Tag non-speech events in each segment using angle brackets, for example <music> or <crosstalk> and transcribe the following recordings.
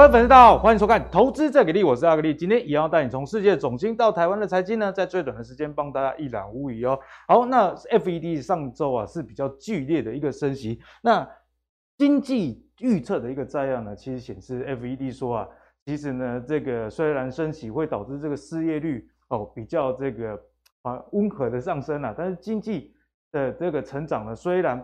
各位粉丝，大家好，欢迎收看《投资最给力》，我是阿格力。今天一样带你从世界总经到台湾的财经呢，在最短的时间帮大家一览无遗哦。好，那 FED 上周啊是比较剧烈的一个升息。那经济预测的一个摘要呢，其实显示 FED 说啊，其实呢这个虽然升息会导致这个失业率哦比较这个啊温和的上升啊，但是经济的这个成长呢虽然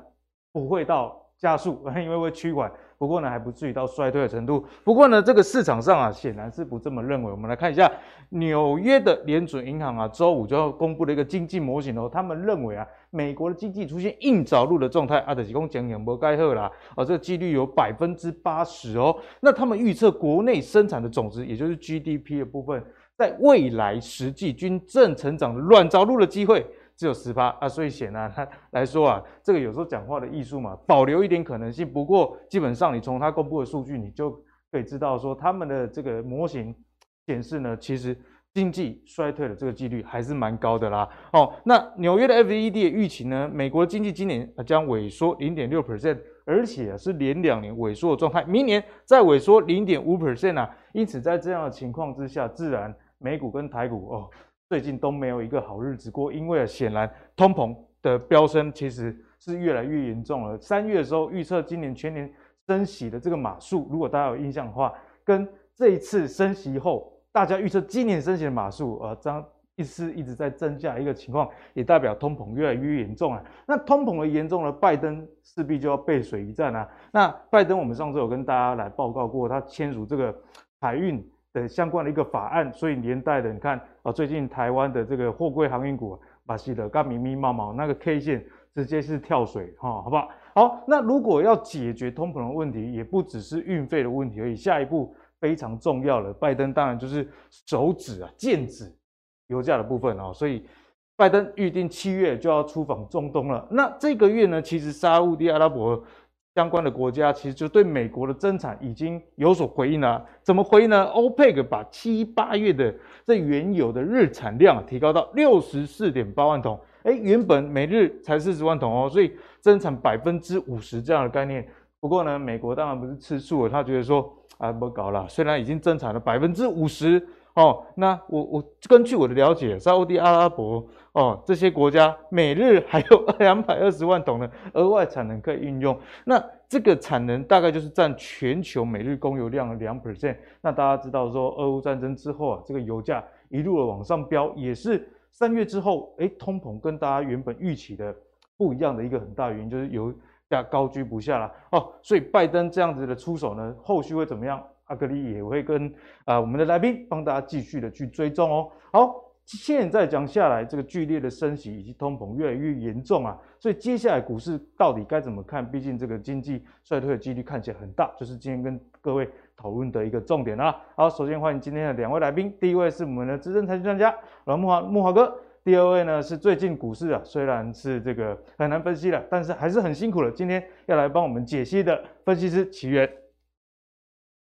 不会到加速，<laughs> 因为会趋缓。不过呢，还不至于到衰退的程度。不过呢，这个市场上啊，显然是不这么认为。我们来看一下纽约的联准银行啊，周五就要公布了一个经济模型哦。他们认为啊，美国的经济出现硬着陆的状态啊，就是讲讲不该喝啦啊，这个几率有百分之八十哦。那他们预测国内生产的总值，也就是 GDP 的部分，在未来实际均正成长的软着陆的机会。只有十趴啊，所以显然他来说啊，这个有时候讲话的艺术嘛，保留一点可能性。不过基本上你从他公布的数据，你就可以知道说他们的这个模型显示呢，其实经济衰退的这个几率还是蛮高的啦。哦，那纽约的 FED 的预期呢，美国经济今年将萎缩零点六 percent，而且是连两年萎缩的状态，明年再萎缩零点五 percent 啊。因此在这样的情况之下，自然美股跟台股哦。最近都没有一个好日子过，因为显然通膨的飙升其实是越来越严重了。三月的时候预测今年全年升息的这个码数，如果大家有印象的话，跟这一次升息后大家预测今年升息的码数，呃，张一直一直在增加一个情况，也代表通膨越来越严重了。那通膨的严重了，拜登势必就要背水一战啊。那拜登，我们上次有跟大家来报告过，他签署这个海运的相关的一个法案，所以连带的，你看啊，最近台湾的这个货柜航运股，巴西的刚密密麻麻那个 K 线直接是跳水哈，好不好？好，那如果要解决通膨的问题，也不只是运费的问题而已，下一步非常重要了，拜登当然就是手指啊，剑指油价的部分哦，所以拜登预定七月就要出访中东了。那这个月呢，其实沙乌地阿拉伯。相关的国家其实就对美国的增产已经有所回应了。怎么回应呢？OPEC 把七八月的这原油的日产量提高到六十四点八万桶，哎，原本每日才四十万桶哦，所以增产百分之五十这样的概念。不过呢，美国当然不是吃素了，他觉得说啊，不搞了，虽然已经增产了百分之五十。哦，那我我根据我的了解，沙乌地阿拉伯哦这些国家每日还有 <laughs> 两百二十万桶的额外产能可以运用，那这个产能大概就是占全球每日供油量的两 percent。那大家知道说，俄乌战争之后啊，这个油价一路的往上飙，也是三月之后，哎，通膨跟大家原本预期的不一样的一个很大原因，就是油价高居不下了。哦，所以拜登这样子的出手呢，后续会怎么样？阿格力也会跟啊我们的来宾帮大家继续的去追踪哦。好，现在讲下来，这个剧烈的升息以及通膨越来越严重啊，所以接下来股市到底该怎么看？毕竟这个经济衰退的几率看起来很大，就是今天跟各位讨论的一个重点啊。好，首先欢迎今天的两位来宾，第一位是我们的资深财经专家阮木华木华哥，第二位呢是最近股市啊虽然是这个很难分析了，但是还是很辛苦了，今天要来帮我们解析的分析师奇源。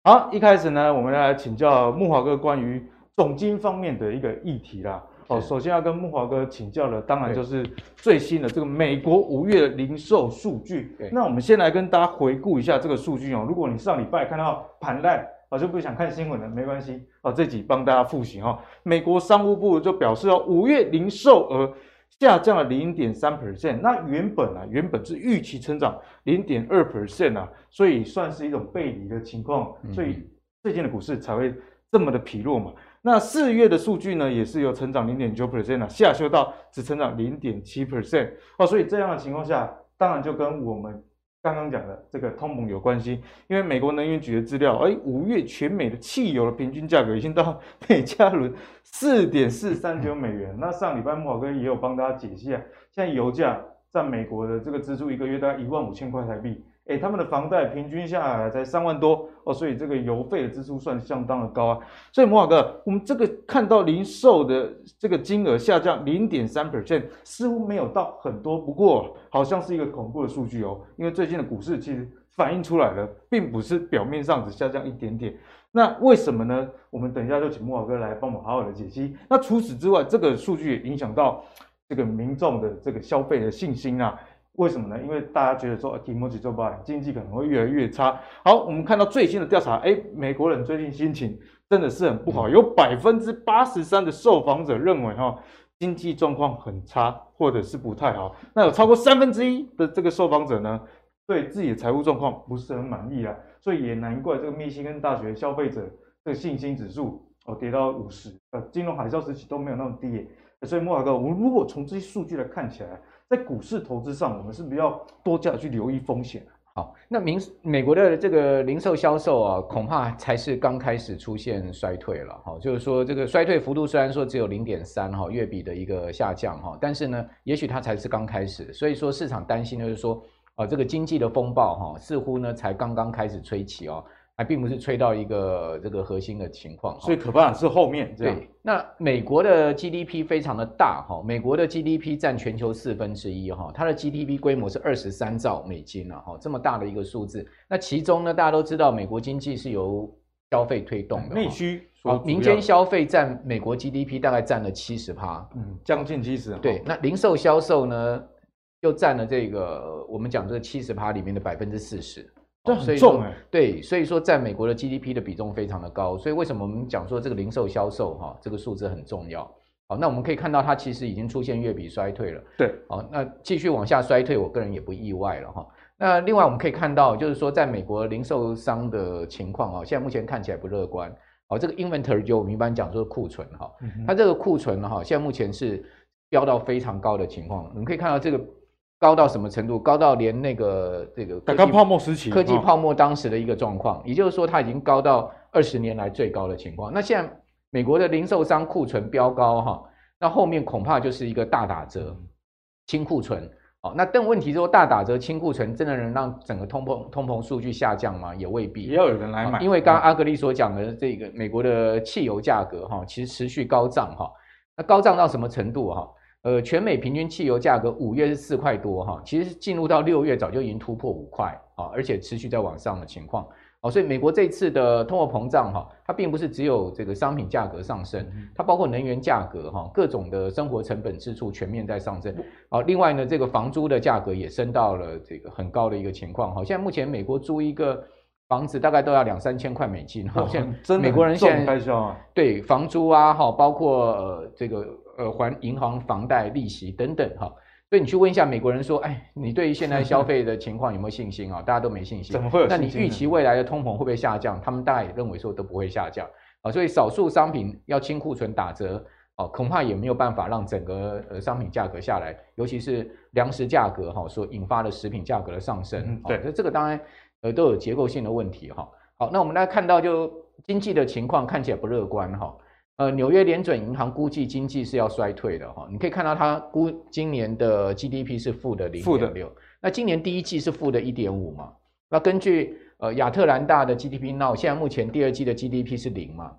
好，一开始呢，我们来请教木华哥关于总经方面的一个议题啦。哦，首先要跟木华哥请教的，当然就是最新的这个美国五月零售数据。那我们先来跟大家回顾一下这个数据哦。如果你上礼拜看到盘烂，我就不想看新闻了，没关系。哦，这集帮大家复习哈。美国商务部就表示哦，五月零售额。下降了零点三 percent，那原本啊，原本是预期成长零点二 percent 啊，所以算是一种背离的情况，所以最近的股市才会这么的疲弱嘛。那四月的数据呢，也是由成长零点九 percent 啊，下修到只成长零点七 percent 哦，所以这样的情况下，当然就跟我们。刚刚讲的这个通膨有关系，因为美国能源局的资料，哎，五月全美的汽油的平均价格已经到每加仑四点四三九美元。那上礼拜慕驊哥也有帮大家解析啊，现在油价占美国的这个支出一个月大概一万五千块台币。诶，他们的房贷平均下来才三万多哦，所以这个油费的支出算相当的高啊。所以慕驊哥，我们这个看到零售的这个金额下降零点三 percent，似乎没有到很多，不过好像是一个恐怖的数据哦。因为最近的股市其实反映出来了，并不是表面上只下降一点点。那为什么呢？我们等一下就请慕驊哥来帮我们好好的解析。那除此之外，这个数据也影响到这个民众的这个消费的信心啊。为什么呢？因为大家觉得说经济做不好，经济可能会越来越差。好，我们看到最新的调查，哎，美国人最近心情真的是很不好，有百分之八十三的受访者认为哈经济状况很差，或者是不太好。那有超过三分之一的这个受访者呢，对自己的财务状况不是很满意啊。所以也难怪这个密西根大学消费者这个信心指数哦跌到五十，呃，金融海啸时期都没有那么低。所以慕驊哥，我们如果从这些数据来看起来，在股市投资上，我们是不是要多加去留意风险？好，那明美国的这个零售销售啊，恐怕才是刚开始出现衰退了。哈，就是说这个衰退幅度虽然说只有零点三哈月比的一个下降哈，但是呢，也许它才是刚开始。所以说市场担心就是说啊，这个经济的风暴哈，似乎呢才刚刚开始吹起哦。还并不是吹到一个这个核心的情况，所以可怕的是后面这样。对，那美国的 GDP 非常的大哈，美国的 GDP 占全球四分之一哈，它的 GDP 规模是二十三兆美金了哈，这么大的一个数字。那其中呢，大家都知道美国经济是由消费推动的，内需，民间消费占美国 GDP 大概占了七十趴，嗯，将近七十。对，那零售销售呢，又占了这个我们讲这个七十趴里面的百分之四十。这很重哎、欸，对，所以说在美国的 GDP 的比重非常的高，所以为什么我们讲说这个零售销售哈，这个数字很重要。好，那我们可以看到它其实已经出现月比衰退了。对，好，那继续往下衰退，我个人也不意外了哈。那另外我们可以看到，就是说在美国零售商的情况啊，现在目前看起来不乐观。好，这个 inventory 就我们一般讲说库存哈，它这个库存哈，现在目前是飙到非常高的情况。我们可以看到这个。高到什么程度？高到连那个这个科技泡沫时期，科技泡沫当时的一个状况，也就是说它已经高到二十年来最高的情况。那现在美国的零售商库存飙高哈，那后面恐怕就是一个大打折、清库存。好，那但问题是说大打折、清库存真的能让整个通膨通膨数据下降吗？也未必。也要有人来买，因为刚刚阿格力所讲的这个美国的汽油价格哈，其实持续高涨哈。那高涨到什么程度哈？呃，全美平均汽油价格五月是四块多哈，其实进入到六月早就已经突破五块啊，而且持续在往上的情况哦，所以美国这次的通货膨胀哈，它并不是只有这个商品价格上升，它包括能源价格哈，各种的生活成本支出全面在上升。啊，另外呢，这个房租的价格也升到了这个很高的一个情况哈。现在目前美国租一个房子大概都要两三千块美金哈，现美国人现在对房租啊哈，包括呃这个。呃，还银行房贷利息等等哈，所以你去问一下美国人说，哎，你对于现在消费的情况有没有信心啊？<laughs> 大家都没信心。怎么会有？那你预期未来的通膨会不会下降？他们大概也认为说都不会下降啊。所以少数商品要清库存打折啊，恐怕也没有办法让整个呃商品价格下来，尤其是粮食价格哈所引发的食品价格的上升。嗯、对，那这个当然呃都有结构性的问题哈。好，那我们来看到就经济的情况看起来不乐观哈。呃，纽约联准银行估计经济是要衰退的哈，你可以看到它估今年的 GDP 是负的零点六，那今年第一季是负的一点五嘛，那根据呃亚特兰大的 GDP Now，现在目前第二季的 GDP 是零嘛，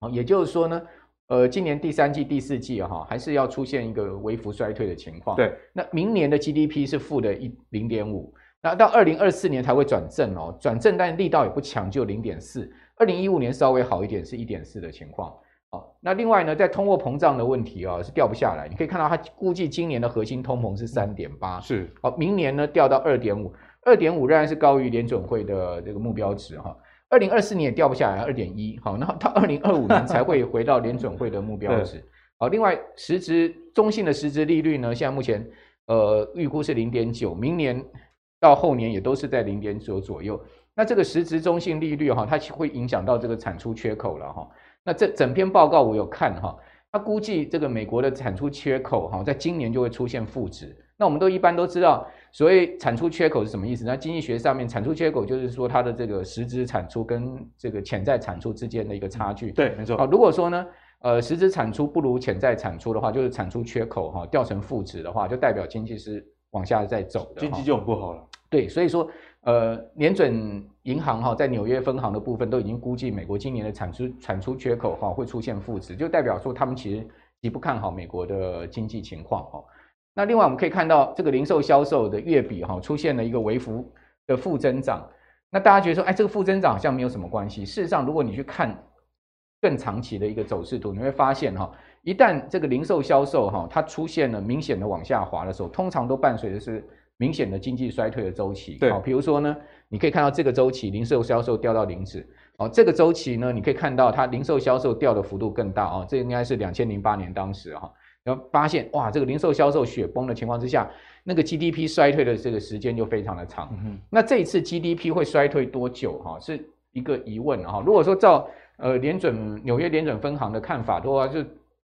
哦也就是说呢，呃，今年第三季、第四季哈还是要出现一个微幅衰退的情况，对，那明年的 GDP 是负的一零点五，那到二零二四年才会转正哦，转正但力道也不强，就零点四，二零一五年稍微好一点，是一点四的情况。好，那另外呢，在通货膨胀的问题啊，是掉不下来。你可以看到，它估计今年的核心通膨是三点八，是。好，明年呢掉到二点五，二点五仍然是高于联准会的这个目标值哈。二零二四年也掉不下来，二点一。好，那到二零二五年才会回到联准会的目标值。好，另外实质中性的实质利率呢，现在目前呃预估是零点九，明年到后年也都是在零点九左右。那这个实质中性利率哈，它会影响到这个产出缺口了哈。那这整篇报告我有看哈，他估计这个美国的产出缺口哈，在今年就会出现负值。那我们都一般都知道，所谓产出缺口是什么意思？那经济学上面，产出缺口就是说它的这个实质产出跟这个潜在产出之间的一个差距。对，没错。好，如果说呢，呃，实质产出不如潜在产出的话，就是产出缺口哈掉成负值的话，就代表经济是往下在走的，经济就很不好了。对，所以说。呃，联准银行哈，在纽约分行的部分都已经估计美国今年的产出产出缺口哈会出现负值，就代表说他们其实极不看好美国的经济情况哈。那另外我们可以看到，这个零售销售的月比哈出现了一个微幅的负增长。那大家觉得说，哎，这个负增长好像没有什么关系。事实上，如果你去看更长期的一个走势图，你会发现哈，一旦这个零售销售哈它出现了明显的往下滑的时候，通常都伴随的是。明显的经济衰退的周期。对，比如说呢，你可以看到这个周期零售销售掉到零值。哦，这个周期呢，你可以看到它零售销售掉的幅度更大哦，这应该是两千零八年当时哈，然后发现哇，这个零售销售雪崩的情况之下，那个 GDP 衰退的这个时间就非常的长。嗯、那这一次 GDP 会衰退多久哈，是一个疑问哈。如果说照呃联准纽约联准分行的看法的话，就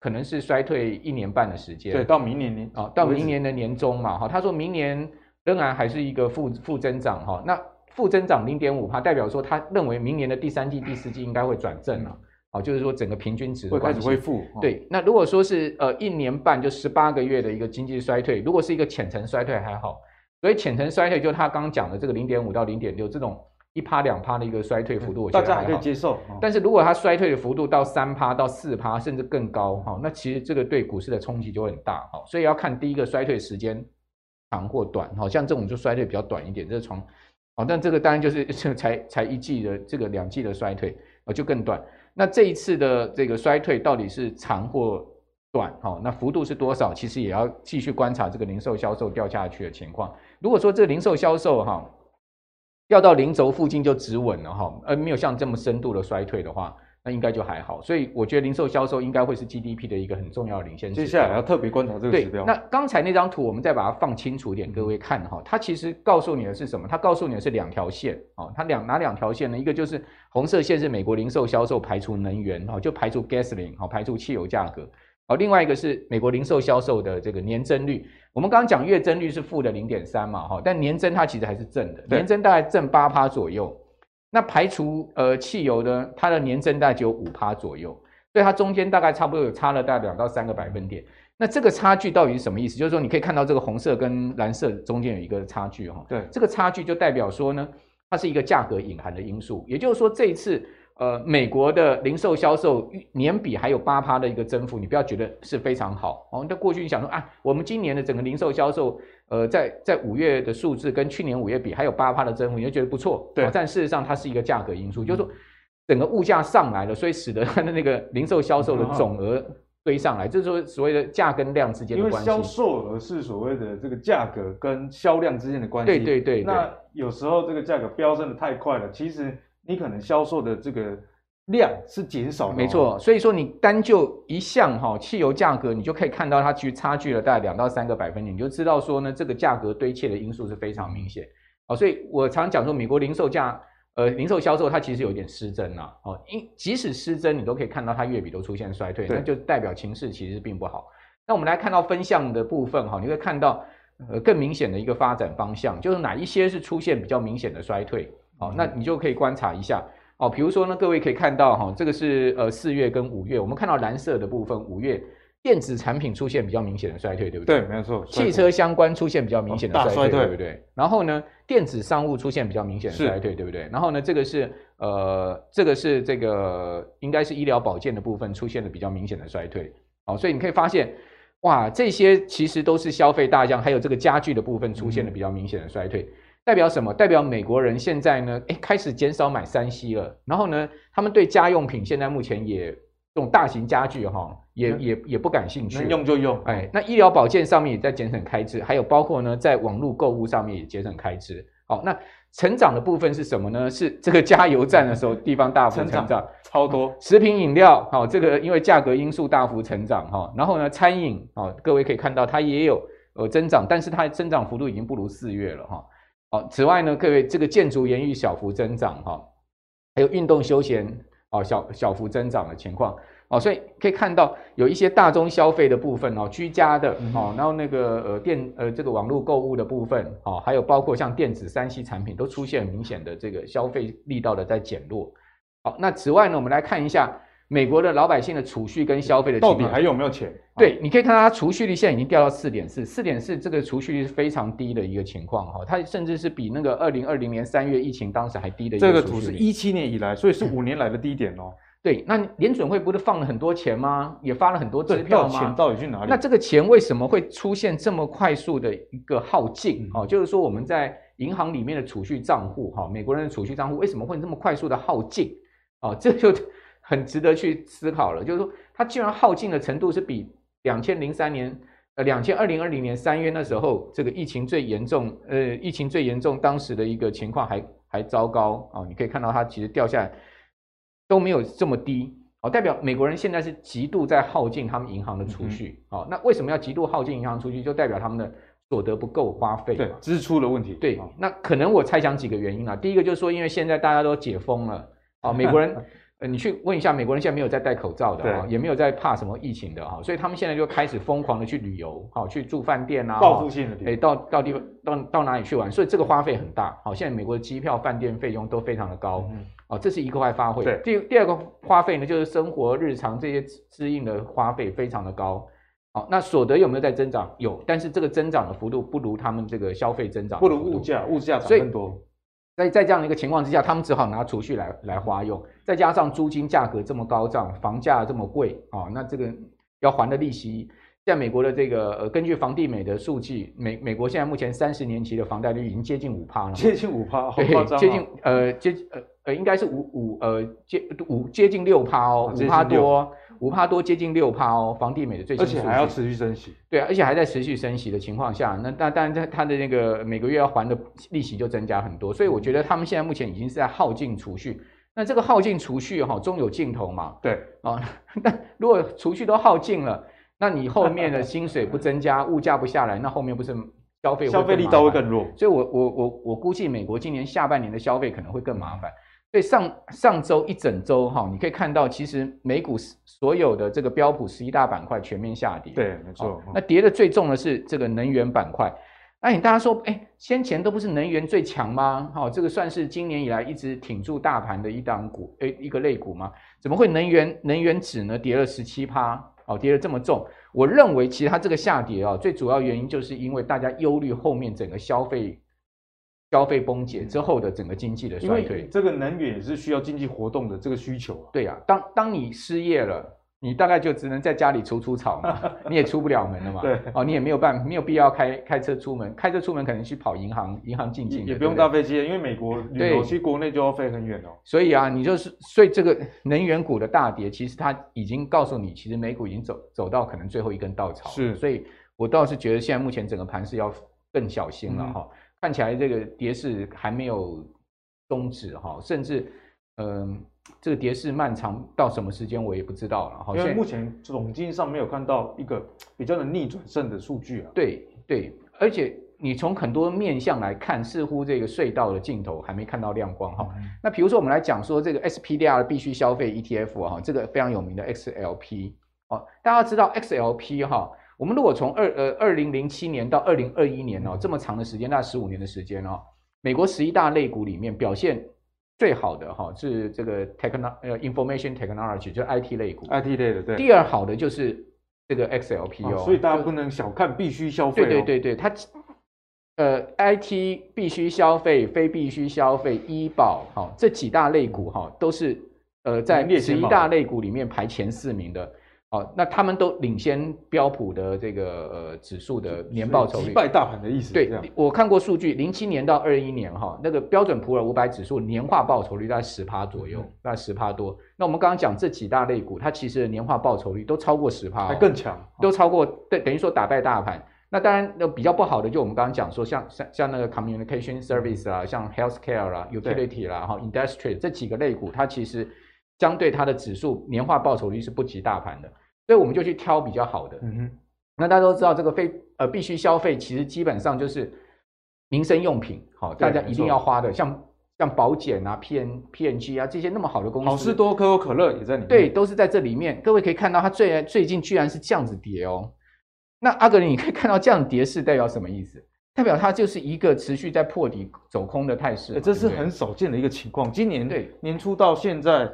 可能是衰退一年半的时间。对，到明年年啊，到明年的年中嘛哈，他说明年仍然还是一个负负增长哈，那。负增长零点五帕，代表说他认为明年的第三季、第四季应该会转正了，哦，就是说整个平均值会开始恢复。对，那如果说是呃一年半就十八个月的一个经济衰退，如果是一个浅层衰退还好，所以浅层衰退就他刚刚讲的这个零点五到零点六这种一趴两趴的一个衰退幅度，我觉得大家还可以接受。但是如果它衰退的幅度到三趴到四趴甚至更高，哈，那其实这个对股市的冲击就会很大，哈，所以要看第一个衰退时间长或短，好像这种就衰退比较短一点，这是从。哦，但这个当然就是才 <laughs> 才一季的这个两季的衰退，啊就更短。那这一次的这个衰退到底是长或短？哈，那幅度是多少？其实也要继续观察这个零售销售掉下去的情况。如果说这个零售销售哈掉到零轴附近就止稳了哈，而没有像这么深度的衰退的话。那应该就还好，所以我觉得零售销售应该会是 GDP 的一个很重要的领先指标。接下来要特别观察这个指标。那刚才那张图，我们再把它放清楚一点，各位看哈，它其实告诉你的是什么？它告诉你的是两条线哦，它两哪两条线呢？一个就是红色线是美国零售销售排除能源哈，就排除 gasoline 排除汽油价格。好，另外一个是美国零售销售的这个年增率。我们刚刚讲月增率是负的零点三嘛哈，但年增它其实还是正的，年增大概正八趴左右。那排除呃汽油呢，它的年增大概只有五趴左右，所以它中间大概差不多有差了大概两到三个百分点。那这个差距到底是什么意思？就是说你可以看到这个红色跟蓝色中间有一个差距哈。对，这个差距就代表说呢，它是一个价格隐含的因素。也就是说这一次。呃，美国的零售销售年比还有八趴的一个增幅，你不要觉得是非常好哦。那过去你想说啊，我们今年的整个零售销售，呃，在在五月的数字跟去年五月比还有八趴的增幅，你就觉得不错。对、哦，但事实上它是一个价格因素，嗯、就是说整个物价上来了，所以使得它的那个零售销售的总额堆上来，这、嗯、是说所谓的价跟量之间的关系。因为销售额是所谓的这个价格跟销量之间的关系。对对对，对。那有时候这个价格飙升的太快了，其实。你可能销售的这个量是减少的，没错。所以说你单就一项哈汽油价格，你就可以看到它其实差距了大概两到三个百分点，你就知道说呢这个价格堆砌的因素是非常明显。哦，所以我常讲说美国零售价呃零售销售它其实有点失真了哦，因即使失真，你都可以看到它月比都出现衰退，那就代表情势其实并不好。那我们来看到分项的部分哈，你会看到呃更明显的一个发展方向，就是哪一些是出现比较明显的衰退。好，那你就可以观察一下哦。比如说呢，各位可以看到哈，这个是呃四月跟五月，我们看到蓝色的部分，五月电子产品出现比较明显的衰退，对不对？对，没错。汽车相关出现比较明显的衰退，衰退对不对？然后呢，电子商务出现比较明显的衰退，对不对？然后呢，这个是呃，这个是这个应该是医疗保健的部分出现了比较明显的衰退。哦，所以你可以发现，哇，这些其实都是消费大项，还有这个家具的部分出现了比较明显的衰退。嗯代表什么？代表美国人现在呢，诶，开始减少买三 C 了。然后呢，他们对家用品现在目前也这种大型家具哈，也、嗯、也也不感兴趣。能用就用。哎，那医疗保健上面也在节省开支，还有包括呢，在网络购物上面也节省开支。好，那成长的部分是什么呢？是这个加油站的时候地方大幅成长，成长超多。食品饮料，好，这个因为价格因素大幅成长哈。然后呢，餐饮，好，各位可以看到它也有呃增长，但是它的增长幅度已经不如四月了哈。好，此外呢，各位这个建筑延续小幅增长哈，还有运动休闲哦小小幅增长的情况哦，所以可以看到有一些大宗消费的部分哦，居家的哦，然后那个呃电呃这个网络购物的部分哦，还有包括像电子三 C 产品都出现明显的这个消费力道的在减弱。好，那此外呢，我们来看一下。美国的老百姓的储蓄跟消费的，到底还有没有钱？对，你可以看到它储蓄率现在已经掉到四点四，四点四这个储蓄率是非常低的一个情况哈，它甚至是比那个二零二零年三月疫情当时还低的一个。这个图是一七年以来，所以是五年来的低点哦。<laughs> 对，那联准会不是放了很多钱吗？也发了很多支票吗？钱到底去哪里？那这个钱为什么会出现这么快速的一个耗尽？哦，就是说我们在银行里面的储蓄账户哈，美国人的储蓄账户为什么会这么快速的耗尽？哦，这就。很值得去思考了，就是说它居然耗尽的程度是比两千零三年呃两千二零二零年三月那时候，这个疫情最严重，呃，疫情最严重，当时的一个情况还还糟糕啊、哦。你可以看到它其实掉下来都没有这么低，哦，代表美国人现在是极度在耗尽他们银行的储蓄，好、嗯哦，那为什么要极度耗尽银行储蓄？就代表他们的所得不够花费，对，支出的问题。对，那可能我猜想几个原因啊。第一个就是说，因为现在大家都解封了，啊、哦，美国人。<laughs> 呃，你去问一下，美国人现在没有在戴口罩的啊，也没有在怕什么疫情的哈，所以他们现在就开始疯狂的去旅游，好去住饭店啊，报复性的，哎，到到地方到到哪里去玩，所以这个花费很大。好，现在美国的机票、饭店费用都非常的高，嗯，哦，这是一个花费。对，第第二个花费呢，就是生活日常这些支应的花费非常的高。好，那所得有没有在增长？有，但是这个增长的幅度不如他们这个消费增长，不如物价，物价涨更多。在在这样的一个情况之下，他们只好拿储蓄来来花用，再加上租金价格这么高涨，房价这么贵啊，那这个要还的利息，在美国的这个呃，根据房地美的数据，美美国现在目前三十年期的房贷率已经接近五趴了，<laughs> 接近五趴，好夸张，接近呃接呃呃应该是五五呃接五接近六趴哦，五趴多。五帕多接近六帕哦，房地美的最新，而且还要持续升息，对啊，而且还在持续升息的情况下，那那当然它它的那个每个月要还的利息就增加很多，所以我觉得他们现在目前已经是在耗尽储蓄。那这个耗尽储蓄哈，终有尽头嘛？对啊、哦，<laughs> 那如果储蓄都耗尽了，那你后面的薪水不增加，物价不下来，那后面不是消费消费力道会更弱？所以我我我我估计美国今年下半年的消费可能会更麻烦。所以上上周一整周哈，你可以看到，其实美股所有的这个标普十一大板块全面下跌。对，没错。那跌的最重的是这个能源板块。那你大家说，哎，先前都不是能源最强吗？好，这个算是今年以来一直挺住大盘的一档股，哎，一个类股吗？怎么会能源能源指呢跌了十七趴？哦，跌得这么重？我认为其实它这个下跌啊，最主要原因就是因为大家忧虑后面整个消费。消费崩解之后的整个经济的衰退，这个能源也是需要经济活动的这个需求啊。对呀、啊，当当你失业了，你大概就只能在家里除除草嘛，<laughs> 你也出不了门了嘛。对，哦，你也没有办，没有必要开开车出门，开车出门可能去跑银行，银行进进，也不用搭飞机，因为美国旅游去国内就要飞很远哦。所以啊，你就是所以这个能源股的大跌，其实它已经告诉你，其实美股已经走走到可能最后一根稻草。是，所以我倒是觉得现在目前整个盘是要更小心了哈。嗯看起来这个跌势还没有终止哈，甚至嗯、呃，这个跌势漫长到什么时间我也不知道了哈。因为目前总经上没有看到一个比较能逆转胜的数据啊。对对，而且你从很多面向来看，似乎这个隧道的尽头还没看到亮光哈。嗯、那比如说我们来讲说这个 SPDR 的必须消费 ETF 哈，这个非常有名的 XLP 哦，大家知道 XLP 哈。我们如果从二呃二零零七年到二零二一年哦，这么长的时间，大概十五年的时间哦，美国十一大类股里面表现最好的哈是这个 techno 呃 information technology 就是 IT 类股，IT 类的对。第二好的就是这个 XLP 哦，所以大家不能小看必须消费。对对对对，它呃 IT 必须消费、非必须消费、医保哈这几大类股哈都是呃在十一大类股里面排前四名的。哦，那他们都领先标普的这个呃指数的年报酬率，击败大盘的意思。对，我看过数据，零七年到二一年哈，那个标准普尔五百指数年化报酬率大概十趴左右，大概十趴多。那我们刚刚讲这几大类股，它其实的年化报酬率都超过十趴，还更强，都超过，对，等于说打败大盘。那当然，那比较不好的就我们刚刚讲说，像像像那个 communication service 啊，像 healthcare 啦，utility 啦，哈，industry 这几个类股，它其实相对它的指数年化报酬率是不及大盘的。所以我们就去挑比较好的。嗯哼，那大家都知道这个非呃必须消费，其实基本上就是民生用品，好，大家一定要花的，像像保险啊、P N P N G 啊这些那么好的公司，好事多、可口可乐也在里面，对，都是在这里面。各位可以看到，它最最近居然是这样子跌哦。那阿格林，你可以看到这样跌势代表什么意思？代表它就是一个持续在破底走空的态势，这是很少见的一个情况。今年对年初到现在，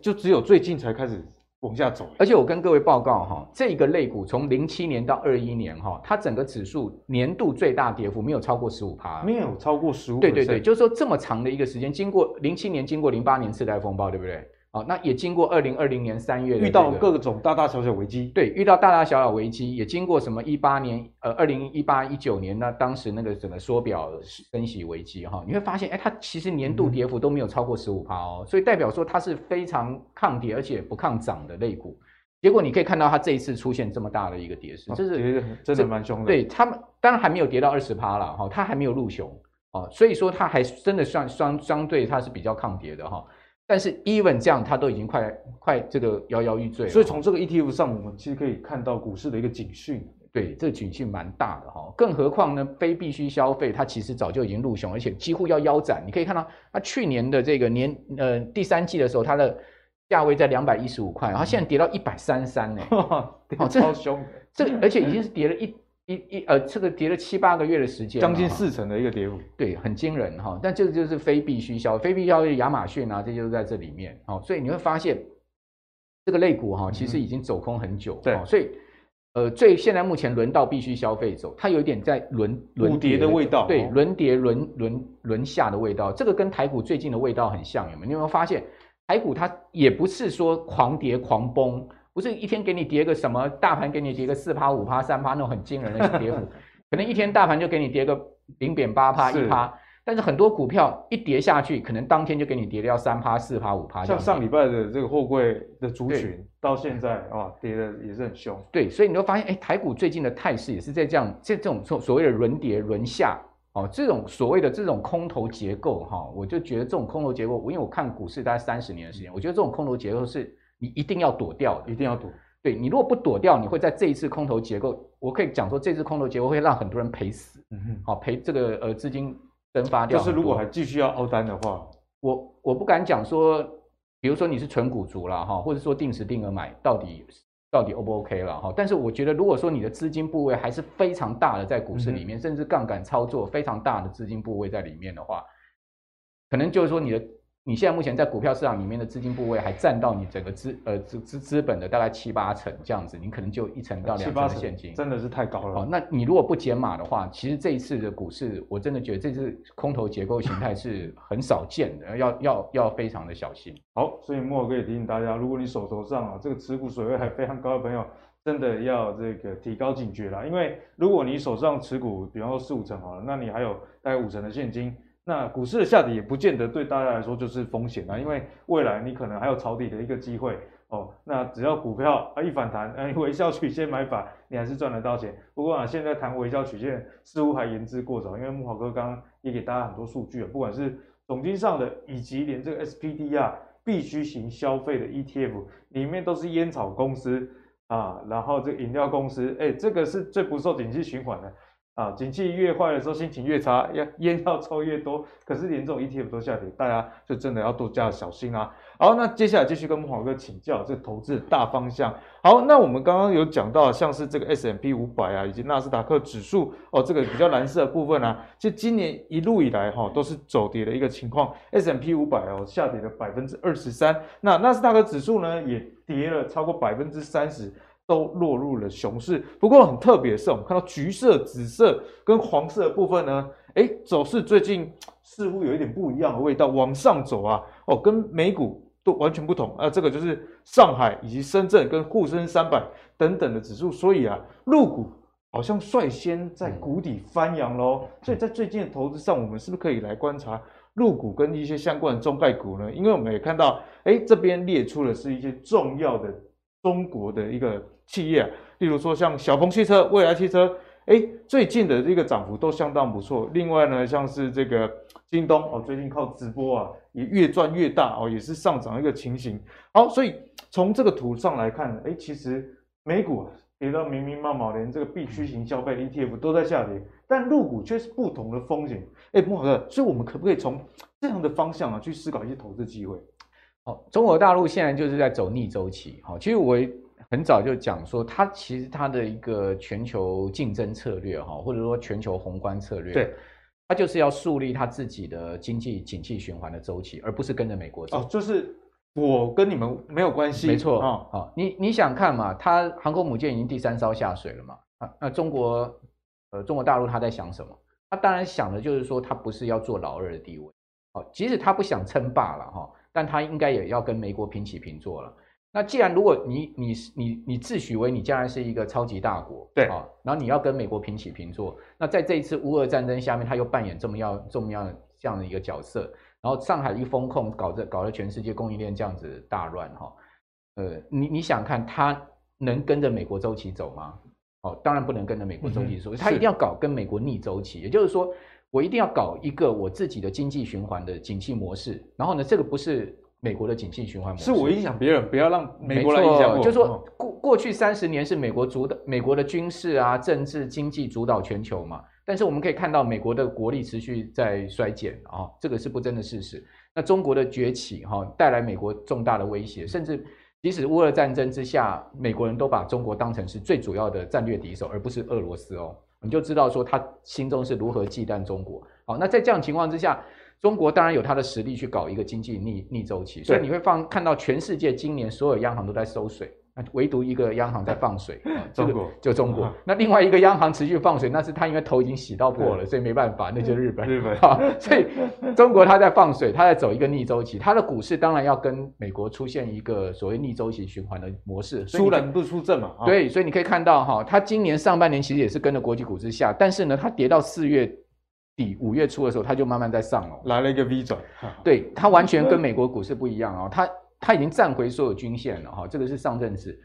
就只有最近才开始。往下走，而且我跟各位报告哈，这个类股从零七年到二一年哈，它整个指数年度最大跌幅没有超过十五趴，没有超过十五。对对对，就是说这么长的一个时间，经过零七年，经过零八年次贷风暴，对不对？好，那也经过二零二零年三月、这个、遇到各种大大小小危机，对，遇到大大小小危机，也经过什么一八年呃二零一八一九年那当时那个整个缩表升息危机哈，你会发现哎，它其实年度跌幅都没有超过十五趴哦，所以代表说它是非常抗跌而且不抗涨的类股。结果你可以看到它这一次出现这么大的一个跌势，这是真的蛮凶的。对他们当然还没有跌到二十趴了哈，它还没有入熊啊，所以说它还真的算相相对它是比较抗跌的哈。但是 even 这样，它都已经快快这个摇摇欲坠了。所以从这个 ETF 上，我们其实可以看到股市的一个警讯。对，这个警讯蛮大的哈。更何况呢，非必需消费它其实早就已经入熊，而且几乎要腰斩。你可以看到，它去年的这个年呃第三季的时候，它的价位在两百一十五块，然后现在跌到一百三十三呢，<laughs> 哦，超凶。这个而且已经是跌了一。一一呃，这个跌了七八个月的时间，将近四成的一个跌幅，对，很惊人哈。但这个就是非必须消费，非必需消费，亚马逊啊，这就是在这里面。哦，所以你会发现这个类股哈，其实已经走空很久。对，所以呃，最现在目前轮到必须消费走，它有一点在轮轮跌的味道，对，轮跌轮轮轮下的味道。这个跟台股最近的味道很像，有没有？你有没有发现台股它也不是说狂跌狂崩。不是一天给你跌个什么，大盘给你跌个四趴五趴三趴那种很惊人的跌幅，<laughs> 可能一天大盘就给你跌个零点八趴一趴，但是很多股票一跌下去，可能当天就给你跌掉三趴四趴五趴。像上礼拜的这个货柜的族群，到现在啊跌的也是很凶。对，所以你会发现，哎，台股最近的态势也是在这样，这这种所所谓的轮跌轮下哦，这种所谓的这种空头结构哈，我就觉得这种空头结构，因为我看股市大概三十年的时间，我觉得这种空头结构是。你一定要躲掉，一定要躲。对，你如果不躲掉，你会在这一次空头结构，我可以讲说，这次空头结构会让很多人赔死。嗯哼，好赔这个呃资金蒸发掉。就是如果还继续要凹单的话，我我不敢讲说，比如说你是纯股族了哈，或者说定时定额买，到底到底 O 不 OK 了哈？但是我觉得，如果说你的资金部位还是非常大的，在股市里面，嗯、甚至杠杆操作非常大的资金部位在里面的话，可能就是说你的。你现在目前在股票市场里面的资金部位还占到你整个资呃资资资本的大概七八成这样子，你可能就一成到两成的现金，真的是太高了。哦，那你如果不减码的话，其实这一次的股市，我真的觉得这次空头结构形态是很少见的，要要要非常的小心。好，所以莫哥也提醒大家，如果你手头上啊这个持股水位还非常高的朋友，真的要这个提高警觉啦，因为如果你手上持股，比方说四五成好了，那你还有大概五成的现金。那股市的下跌也不见得对大家来说就是风险啊，因为未来你可能还有抄底的一个机会哦。那只要股票啊一反弹，<laughs> 哎，微笑曲线买法，你还是赚得到钱。不过啊，现在谈微笑曲线似乎还言之过早，因为木华哥刚刚也给大家很多数据啊，不管是总经上的，以及连这个 SPDR 必需型消费的 ETF 里面都是烟草公司啊，然后这个饮料公司，哎，这个是最不受景气循环的。啊，景气越坏的时候，心情越差，要烟要抽越多。可是连这种 ETF 都下跌，大家就真的要多加小心啊。好，那接下来继续跟慕驊哥请教这投资的大方向。好，那我们刚刚有讲到，像是这个 S&P 五百啊，以及纳斯达克指数哦，这个比较蓝色的部分啊，其实今年一路以来哈、哦，都是走跌的一个情况。S&P 五百哦，下跌了百分之二十三，那纳斯达克指数呢，也跌了超过百分之三十。都落入了熊市。不过很特别的是，我们看到橘色、紫色跟黄色的部分呢，哎，走势最近似乎有一点不一样的味道，往上走啊，哦，跟美股都完全不同啊。这个就是上海以及深圳跟沪深三百等等的指数，所以啊，陆股好像率先在谷底翻扬喽。所以在最近的投资上，我们是不是可以来观察陆股跟一些相关的中概股呢？因为我们也看到，哎，这边列出的是一些重要的中国的一个。企业啊，例如说像小鹏汽车、蔚来汽车，哎，最近的这个涨幅都相当不错。另外呢，像是这个京东哦，最近靠直播啊，也越赚越大哦，也是上涨一个情形。好，所以从这个图上来看，哎，其实美股啊跌到明明白白，连这个必需型消费 ETF 都在下跌，但入股却是不同的风险。哎，慕驊哥，所以我们可不可以从这样的方向啊去思考一些投资机会？好，中国大陆现在就是在走逆周期。好，其实我。很早就讲说，它其实它的一个全球竞争策略哈，或者说全球宏观策略，对，它就是要树立它自己的经济景气循环的周期，而不是跟着美国走。哦，就是我跟你们没有关系。没错啊，好、哦，你你想看嘛？它航空母舰已经第三艘下水了嘛？啊，那中国呃，中国大陆它在想什么？它当然想的就是说，它不是要做老二的地位，哦，即使它不想称霸了哈，但它应该也要跟美国平起平坐了。那既然如果你你你你自诩为你将来是一个超级大国，对啊，然后你要跟美国平起平坐，那在这一次乌俄战争下面，他又扮演这么样这么样这样的一个角色，然后上海一封控，搞得搞得全世界供应链这样子大乱哈，呃，你你想看他能跟着美国周期走吗？哦，当然不能跟着美国周期走，他、嗯、一定要搞跟美国逆周期，也就是说，我一定要搞一个我自己的经济循环的景气模式。然后呢，这个不是美国的景气循环模式，是我影响别人，不要让美国来影响我。就是说过过去三十年是美国主导，美国的军事啊、政治、经济主导全球嘛。但是我们可以看到，美国的国力持续在衰减啊，这个是不争的事实。那中国的崛起哈，带来美国重大的威胁，甚至即使乌俄战争之下，美国人都把中国当成是最主要的战略敌手，而不是俄罗斯哦。你就知道说他心中是如何忌惮中国。好，那在这样情况之下，中国当然有他的实力去搞一个经济逆逆周期，所以你会放看到全世界今年所有央行都在收水。唯独一个央行在放水，<laughs> 中国就中国。那另外一个央行持续放水，那是他因为头已经洗到破了，所以没办法，那就是日本。日本啊，所以中国它在放水，它在走一个逆周期，它的股市当然要跟美国出现一个所谓逆周期循环的模式。出人不出阵嘛。对，所以你可以看到哈，它今年上半年其实也是跟着国际股市下，但是呢，它跌到四月底五月初的时候，它就慢慢在上了，来了一个 V 转。对，它完全跟美国股市不一样哦，它。它已经站回所有均线了哈，这个是上证指，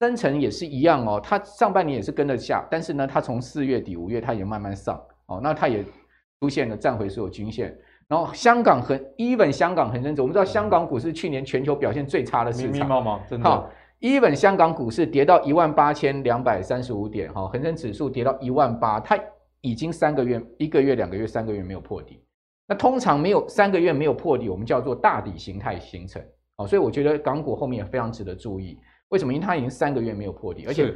深成也是一样哦，它上半年也是跟着下，但是呢，它从四月底五月它也慢慢上哦，那它也出现了站回所有均线，然后香港恒 even 香港恒生指，我们知道香港股市去年全球表现最差的市场，密密麻麻，真的。好，even 香港股市跌到一万八千两百三十五点哈，恒生指数跌到一万八，它已经三个月、一个月、两个月、三个月没有破底，那通常没有三个月没有破底，我们叫做大底形态形成。所以我觉得港股后面也非常值得注意。为什么？因为它已经三个月没有破底，而且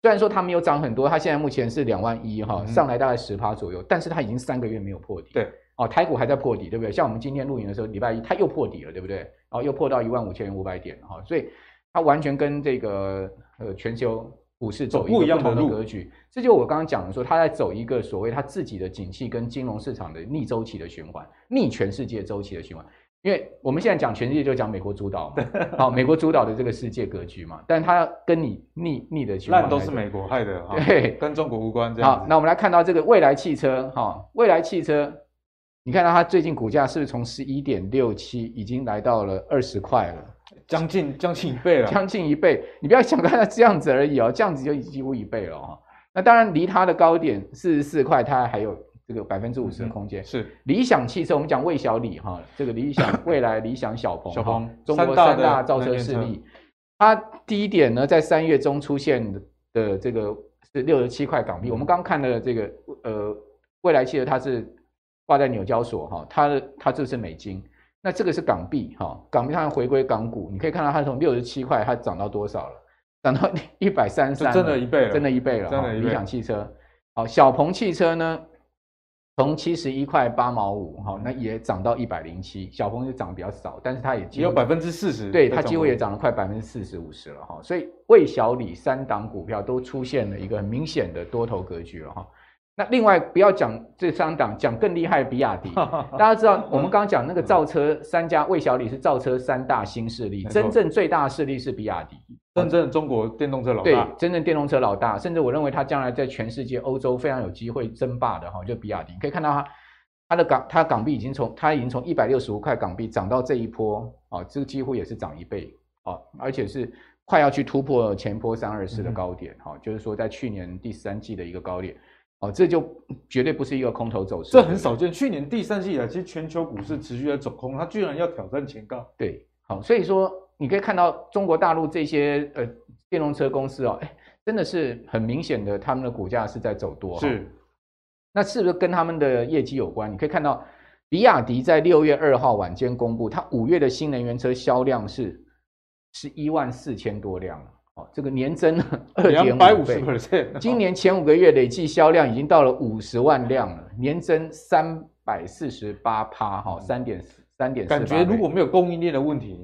虽然说它没有涨很多，它现在目前是两万一哈，上来大概十趴左右，但是它已经三个月没有破底。对，哦，台股还在破底，对不对？像我们今天录影的时候，礼拜一它又破底了，对不对？然后又破到一万五千五百点哈，所以它完全跟这个呃全球股市走一个不同的格局。这就我刚刚讲的说，它在走一个所谓它自己的景气跟金融市场的逆周期的循环，逆全世界周期的循环。因为我们现在讲全世界，就讲美国主导嘛，好，美国主导的这个世界格局嘛，但它跟你逆逆的情况，烂都是美国害的，对，跟中国无关。这样好，那我们来看到这个未来汽车，哈，未来汽车，你看到它最近股价是不是从十一点六七已经来到了二十块了，将近将近一倍了，将近一倍。你不要想看它这样子而已哦，这样子就几乎一倍了哈。那当然离它的高点四十四块，它还有。这个百分之五十的空间、嗯、是理想汽车，我们讲魏小李哈，这个理想 <laughs> 未来理想小鹏，小鹏中国三大造车势力，它低点呢在三月中出现的这个是六十七块港币。嗯、我们刚刚看的这个呃未来汽车，它是挂在纽交所哈，它的它这是美金，那这个是港币哈，港币它回归港股，你可以看到它从六十七块它涨到多少了？涨到一百三十三，真的一倍了，真的一倍了，真的理想汽车。好，小鹏汽车呢？从七十一块八毛五，哈，那也涨到一百零七。小鹏就涨比较少，但是它也也有百分之四十，对，它几乎也涨了快百分之四十五十了，哈。所以魏小李三档股票都出现了一个很明显的多头格局了，哈。那另外不要讲这三档，讲更厉害的比亚迪。<laughs> 大家知道我们刚刚讲那个造车三家，魏小李是造车三大新势力，真正最大势力是比亚迪，真正中国电动车老大。对，真正电动车老大，甚至我认为它将来在全世界欧洲非常有机会争霸的哈，就比亚迪。可以看到它它的港它港币已经从它已经从一百六十五块港币涨到这一波啊，这个几乎也是涨一倍啊，而且是快要去突破前波三二四的高点哈，就是说在去年第三季的一个高点。哦，这就绝对不是一个空头走势，这很少见。去年第三季以来，其实全球股市持续在走空，它居然要挑战前高。对，好，所以说你可以看到中国大陆这些呃电动车公司哦，哎，真的是很明显的，他们的股价是在走多。是，那是不是跟他们的业绩有关？你可以看到，比亚迪在六月二号晚间公布，它五月的新能源车销量是是一万四千多辆。这个年增二点五倍，今年前五个月累计销量已经到了五十万辆了，年增三百四十八趴，哈，三点三点四。感觉如果没有供应链的问题，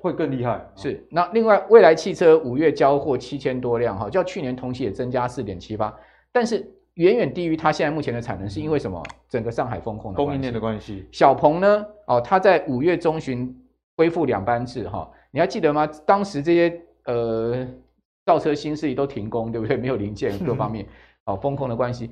会更厉害。是，那另外蔚来汽车五月交货七千多辆，哈，较去年同期也增加四点七八，但是远远低于它现在目前的产能，是因为什么？整个上海风控的供应链的关系。小鹏呢？哦，它在五月中旬恢复两班制，哈，你还记得吗？当时这些。呃，造车新势力都停工，对不对？<laughs> 没有零件，各方面，好风控的关系。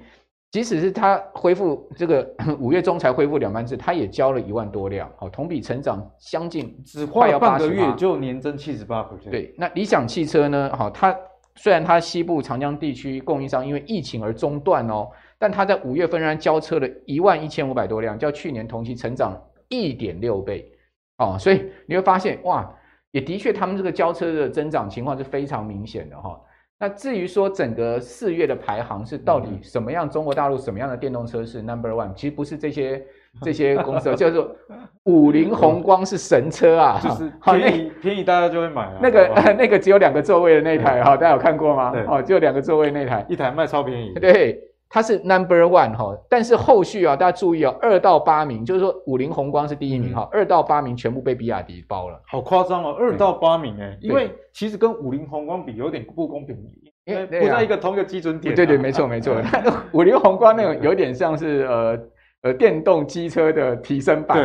即使是它恢复这个 <clears throat> 五月中才恢复两班制，它也交了一万多辆，好，同比成长将近，只花了半个月就年增七十八%。对，那理想汽车呢？好，它虽然它西部长江地区供应商因为疫情而中断哦，但它在五月份仍然交车了一万一千五百多辆，较去年同期成长一点六倍哦，所以你会发现哇，也的确他们这个交车的增长情况是非常明显的哈、哦。那至于说整个四月的排行是到底什么样，中国大陆什么样的电动车是 number one，其实不是这些这些公司，叫做 <laughs> 五菱宏光是神车啊，就是便宜便宜大家就会买啊。<laughs> 那个 <laughs> 那个只有两个座位的那台哈，大家有看过吗？哦，只有两个座位那台，一台卖超便宜。对。它是 number one 哈，但是后续啊，大家注意哦，二到八名，就是说五菱宏光是第一名哈，二、嗯、到八名全部被比亚迪包了，好夸张哦，二到八名哎，因为其实跟五菱宏光比有点不公平，因为不在一个同一个基准点、啊。对对，没错没错，<laughs> 五菱宏光那种有点像是呃呃电动机车的提升版，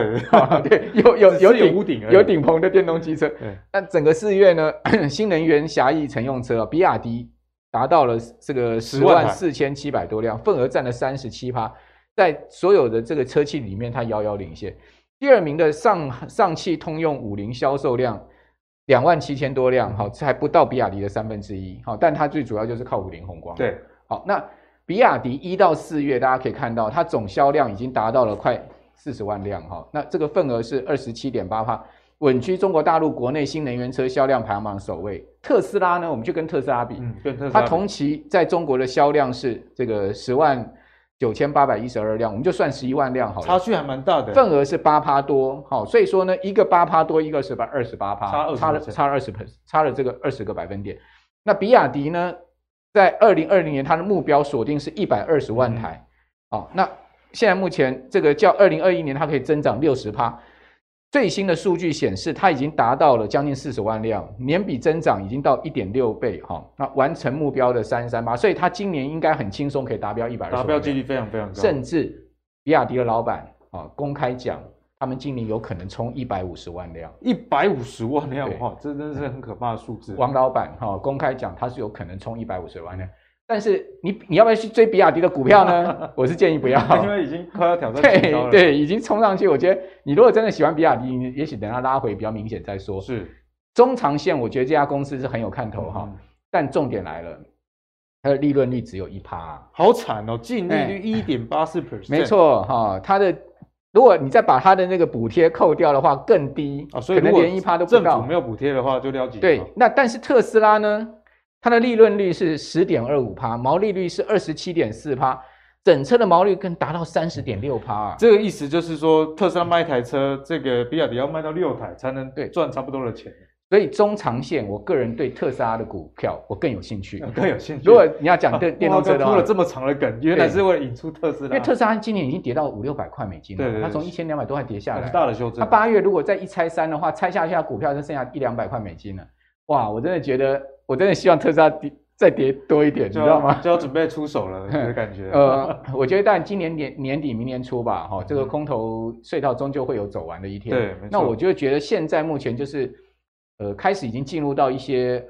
对 <laughs> 对，有有有顶有顶棚的电动机车。那整个四月呢，<clears throat> 新能源狭义乘用车比亚迪。达到了这个十万四千七百多辆，份额占了三十七趴，在所有的这个车企里面，它遥遥领先。第二名的上上汽通用五菱销售量两万七千多辆，好，这还不到比亚迪的三分之一，好，但它最主要就是靠五菱宏光。对，好，那比亚迪一到四月，大家可以看到，它总销量已经达到了快四十万辆，哈，那这个份额是二十七点八趴。稳居中国大陆国内新能源车销量排行榜首位。特斯拉呢，我们就跟特斯拉比，嗯，跟特斯拉，它同期在中国的销量是这个十万九千八百一十二辆，我们就算十一万辆好了，差距还蛮大的，份额是八趴多，好，所以说呢，一个八趴多，一个是八二十八趴，差差了差了二十，差了这个二十个百分点。那比亚迪呢，在二零二零年它的目标锁定是一百二十万台，好，嗯，那现在目前这个较二零二一年它可以增长六十趴。最新的数据显示，它已经达到了将近四十万辆，年比增长已经到一点六倍，哈，那完成目标的三十三八，所以它今年应该很轻松可以达标一百二十万，达标几率非常非常高。甚至比亚迪的老板啊公开讲，他们今年有可能冲一百五十万辆，一百五十万辆，哇，这真的是很可怕的数字。王老板哈公开讲，他是有可能冲一百五十万辆。但是你你要不要去追比亚迪的股票呢？<laughs> 我是建议不要，因为已经快要挑战了。对对，已经冲上去。我觉得你如果真的喜欢比亚迪，你也许等它拉回比较明显再说。是中长线，我觉得这家公司是很有看头哈。嗯、但重点来了，它的利润率只有一趴，好惨哦，净利率一点八四 percent。没错哈，它的如果你再把它的那个补贴扣掉的话，更低啊，所以可能连一趴都不到。政府没有补贴的话，就了解。对，那但是特斯拉呢？它的利润率是十点二五趴，毛利率是二十七点四趴，整车的毛利更达到三十点六趴啊！这个意思就是说，特斯拉卖一台车，这个比亚迪要卖到六台才能对赚差不多的钱。所以中长线，我个人对特斯拉的股票我更有兴趣，<laughs> 更有兴趣。如果你要讲电 <laughs> 电动车的话，铺了这么长的梗，原来是为了引出特斯拉。因为特斯拉今年已经跌到五六百块美金了，它从一千两百多块跌下来，很大的修正。它八月如果再一拆三的话，拆下去，它股票就剩下一两百块美金了。哇，我真的觉得，我真的希望特斯拉跌。再跌多一点，你知道吗？就要准备出手了，<laughs> 的感觉。呃，我觉得，但今年年年底、明年初吧，哈，这个空头隧道终究会有走完的一天。对，那我就觉得现在目前就是，呃，开始已经进入到一些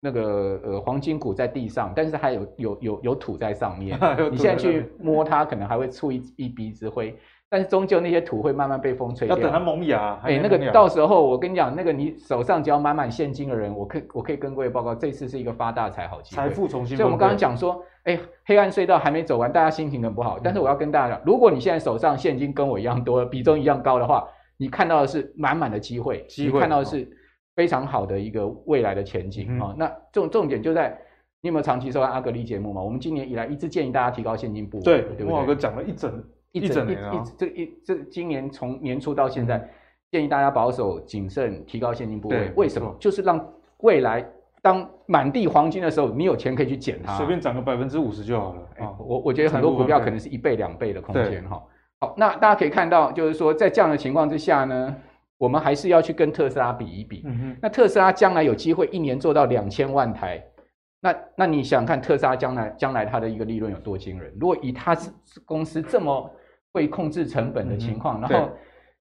那个呃黄金股在地上，但是还有有有 <laughs> 有土在上面。你现在去摸它，可能还会出一一鼻子灰。但是终究那些土会慢慢被风吹掉，要等它萌芽。哎，那个到时候我跟你讲，那个你手上只要满满现金的人，我可以我可以跟各位报告，这次是一个发大财好机会，财富重新。所以我们刚刚讲说，哎，黑暗隧道还没走完，大家心情很不好。但是我要跟大家讲，如果你现在手上现金跟我一样多，比重一样高的话，你看到的是满满的机会，机会你看到的是非常好的一个未来的前景啊。那重重点就在，你有没有长期收看阿格力节目嘛？我们今年以来一直建议大家提高现金部位，对，对不对？莫老哥讲了一整。一整年啊，这一这今年从年初到现在，嗯、建议大家保守谨慎，提高现金部位。为什么？就是让未来当满地黄金的时候，你有钱可以去捡它，随便涨个百分之五十就好了。啊、哦，我我觉得很多股票可能是一倍两倍的空间哈。好，那大家可以看到，就是说在这样的情况之下呢，我们还是要去跟特斯拉比一比。嗯哼。那特斯拉将来有机会一年做到两千万台。那那你想看特斯拉将来将来它的一个利润有多惊人？如果以它是公司这么会控制成本的情况，嗯、然后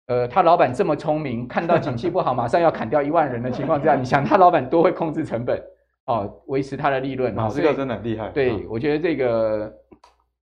呃，他老板这么聪明，看到景气不好，马上要砍掉一万人的情况之下，<laughs> 你想他老板多会控制成本哦，维持他的利润哦，这个真的很厉害。对，我觉得这个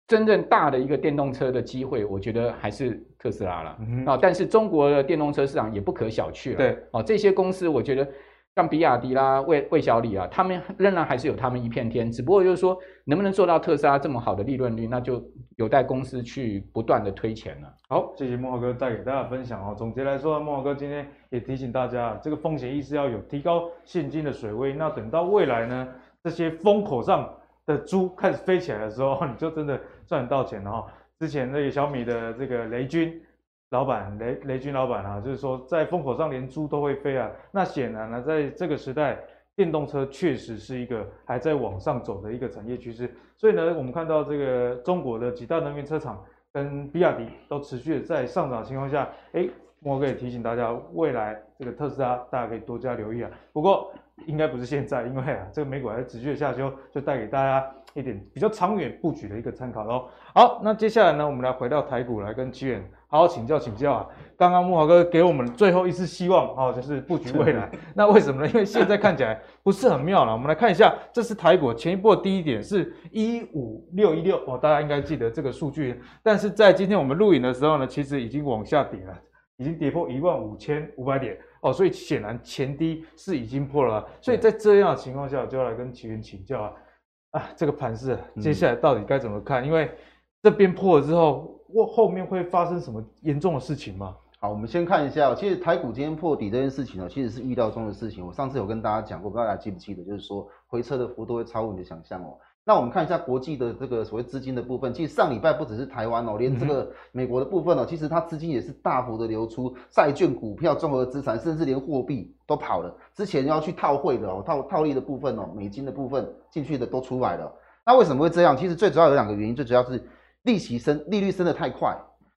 真正大的一个电动车的机会，我觉得还是特斯拉了啊、嗯哦。但是中国的电动车市场也不可小觑了。对，哦，这些公司我觉得。像比亚迪啦、魏魏小李啊，他们仍然还是有他们一片天。只不过就是说，能不能做到特斯拉这么好的利润率，那就有待公司去不断的推前了。好，谢谢慕驊哥带给大家分享哦。总结来说，慕驊哥今天也提醒大家，这个风险意识要有，提高现金的水位。那等到未来呢，这些风口上的猪开始飞起来的时候，<laughs> 你就真的赚得到钱了哈。之前那个小米的这个雷军。老板雷雷军老板啊，就是说在风口上连猪都会飞啊。那显然呢，在这个时代，电动车确实是一个还在往上走的一个产业趋势。所以呢，我们看到这个中国的几大能源车厂跟比亚迪都持续的在上涨情况下，哎，我可以提醒大家，未来这个特斯拉大家可以多加留意啊。不过应该不是现在，因为啊，这个美股还在持续的下修，就带给大家一点比较长远布局的一个参考喽。好，那接下来呢，我们来回到台股来跟奇远。好好请教请教啊！刚刚木华哥给我们最后一次希望哦，就是布局未来。<laughs> 那为什么呢？因为现在看起来不是很妙了。我们来看一下，这是台股前一波的低点是一五六一六哦，大家应该记得这个数据。但是在今天我们录影的时候呢，其实已经往下跌了，已经跌破一万五千五百点哦，所以显然前低是已经破了。所以在这样的情况下，我就要来跟奇源请教啊啊，这个盘势接下来到底该怎么看？因为这边破了之后。后后面会发生什么严重的事情吗？好，我们先看一下，其实台股今天破底这件事情呢，其实是预料中的事情。我上次有跟大家讲过，不知道大家记不记得，就是说回撤的幅度会超乎你的想象哦。那我们看一下国际的这个所谓资金的部分，其实上礼拜不只是台湾哦，连这个美国的部分哦，其实它资金也是大幅的流出，债券、股票、综合资产，甚至连货币都跑了。之前要去套汇的哦，套套利的部分哦，美金的部分进去的都出来了。那为什么会这样？其实最主要有两个原因，最主要是。利息升，利率升得太快，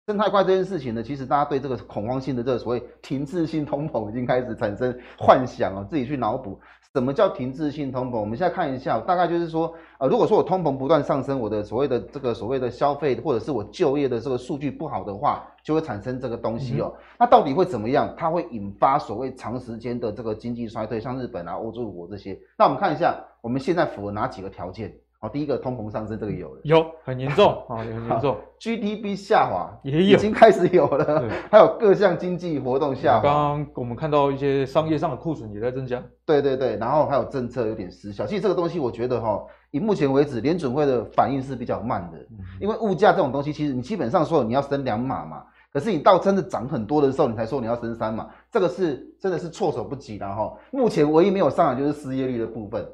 升太快这件事情呢，其实大家对这个恐慌性的这个所谓停滞性通膨已经开始产生幻想了，自己去脑补什么叫停滞性通膨。我们现在看一下，大概就是说，呃，如果说我通膨不断上升，我的所谓的这个所谓的消费或者是我就业的这个数据不好的话，就会产生这个东西哦。那到底会怎么样？它会引发所谓长时间的这个经济衰退，像日本啊、欧洲国这些。那我们看一下，我们现在符合哪几个条件？好，第一个通膨上升，这个有了，有很严重啊，很严重。<laughs> GDP 下滑也有，已经开始有了，对还有各项经济活动下滑。刚刚我们看到一些商业上的库存也在增加。对对对，然后还有政策有点失效。其实这个东西，我觉得哈，以目前为止，联准会的反应是比较慢的，因为物价这种东西，其实你基本上说你要升两码嘛，可是你到真的涨很多的时候，你才说你要升三码，这个是真的是措手不及的哈。目前唯一没有上来就是失业率的部分。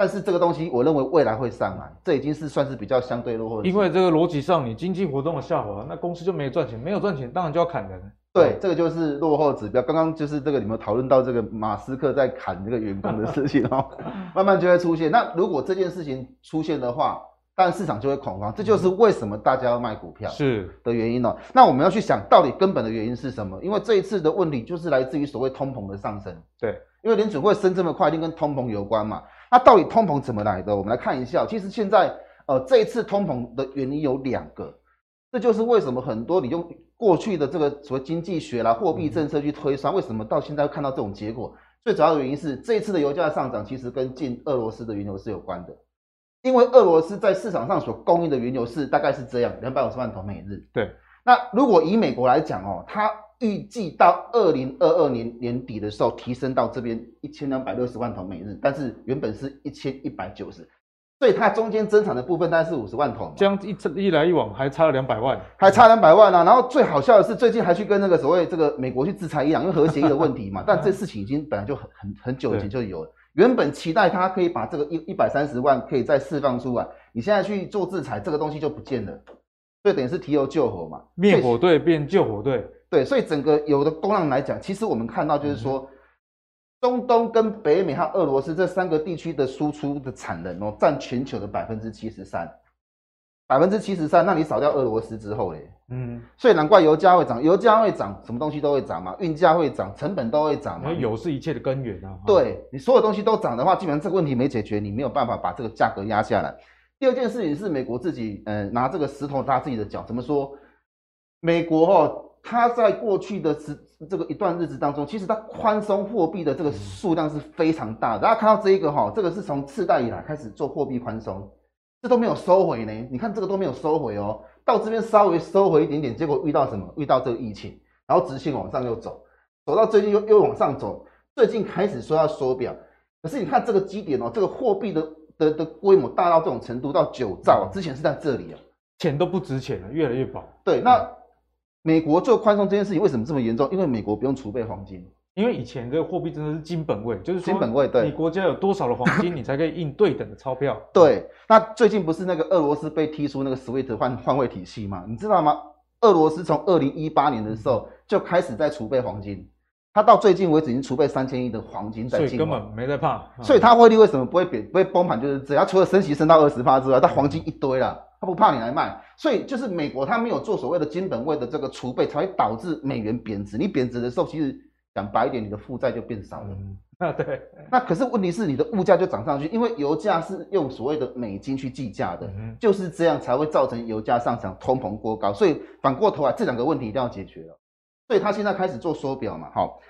但是这个东西，我认为未来会上来，这已经是算是比较相对落后的。因为这个逻辑上，你经济活动的下滑，那公司就没有赚钱，没有赚钱，当然就要砍人。对，这个就是落后指标。刚刚就是这个，你们讨论到这个马斯克在砍这个员工的事情哦，<laughs> 慢慢就会出现。那如果这件事情出现的话，当然市场就会恐慌，这就是为什么大家要卖股票是的原因哦。那我们要去想到底根本的原因是什么？因为这一次的问题就是来自于所谓通膨的上升。对，因为联储会升这么快，一定跟通膨有关嘛。那到底通膨怎么来的？我们来看一下。其实现在，呃，这一次通膨的原因有两个，这就是为什么很多你用过去的这个所谓经济学啦、货币政策去推算，为什么到现在会看到这种结果？最主要的原因是这一次的油价上涨，其实跟进俄罗斯的原油是有关的，因为俄罗斯在市场上所供应的原油是大概是这样，两百五十万桶每日。对。那如果以美国来讲哦，它预计到二零二二年年底的时候，提升到这边一千两百六十万桶每日，但是原本是一千一百九十，所以它中间增产的部分大概是五十万桶。这样一一来一往，还差了两百万，还差两百万啊！然后最好笑的是，最近还去跟那个所谓这个美国去制裁伊朗，因为核协议的问题嘛。但这事情已经本来就很很很久以前就有了。原本期待它可以把这个一一百三十万可以再释放出来，你现在去做制裁，这个东西就不见了，所以等于是提油救火嘛，灭火队变救火队。对，所以整个有的供量来讲，其实我们看到就是说，中东跟北美和俄罗斯这三个地区的输出的产能哦，占全球的百分之七十三，百分之七十三。那你少掉俄罗斯之后嘞，嗯，所以难怪油价会涨，油价会涨，什么东西都会涨嘛，运价会涨，成本都会涨嘛。油是一切的根源啊。对，你所有东西都涨的话，基本上这个问题没解决，你没有办法把这个价格压下来。第二件事情是美国自己，嗯、呃，拿这个石头砸自己的脚，怎么说？美国哦。它在过去的时这个一段日子当中，其实它宽松货币的这个数量是非常大的。大家看到这一个哈，这个是从次贷以来开始做货币宽松，这都没有收回呢。你看这个都没有收回哦，到这边稍微收回一点点，结果遇到什么？遇到这个疫情，然后直线往上又走，走到最近又又往上走。最近开始说要缩表，可是你看这个基点哦，这个货币的的的规模大到这种程度，到九兆，之前是在这里啊，钱都不值钱了，越来越薄。对，那美国做宽松这件事情为什么这么严重？因为美国不用储备黄金。因为以前这个货币真的是金本位，就是金本位，对，你国家有多少的黄金，你才可以印对等的钞票。对，那最近不是那个俄罗斯被踢出那个 SWIFT 换换位体系吗？你知道吗？俄罗斯从二零一八年的时候就开始在储备黄金，他到最近为止已经储备三千亿的黄金在进，所以根本没在怕。所以它汇率为什么不会贬不会崩盘？就是只要除了升息升到二十趴之外，它黄金一堆了，他不怕你来卖。所以就是美国他没有做所谓的金本位的这个储备，才会导致美元贬值。你贬值的时候，其实。讲白一点，你的负债就变少了。嗯、啊，对。那可是问题是，你的物价就涨上去，因为油价是用所谓的美金去计价的，嗯，就是这样才会造成油价上涨、通膨过高。所以反过头来，这两个问题一定要解决了。所以他现在开始做缩表嘛，好，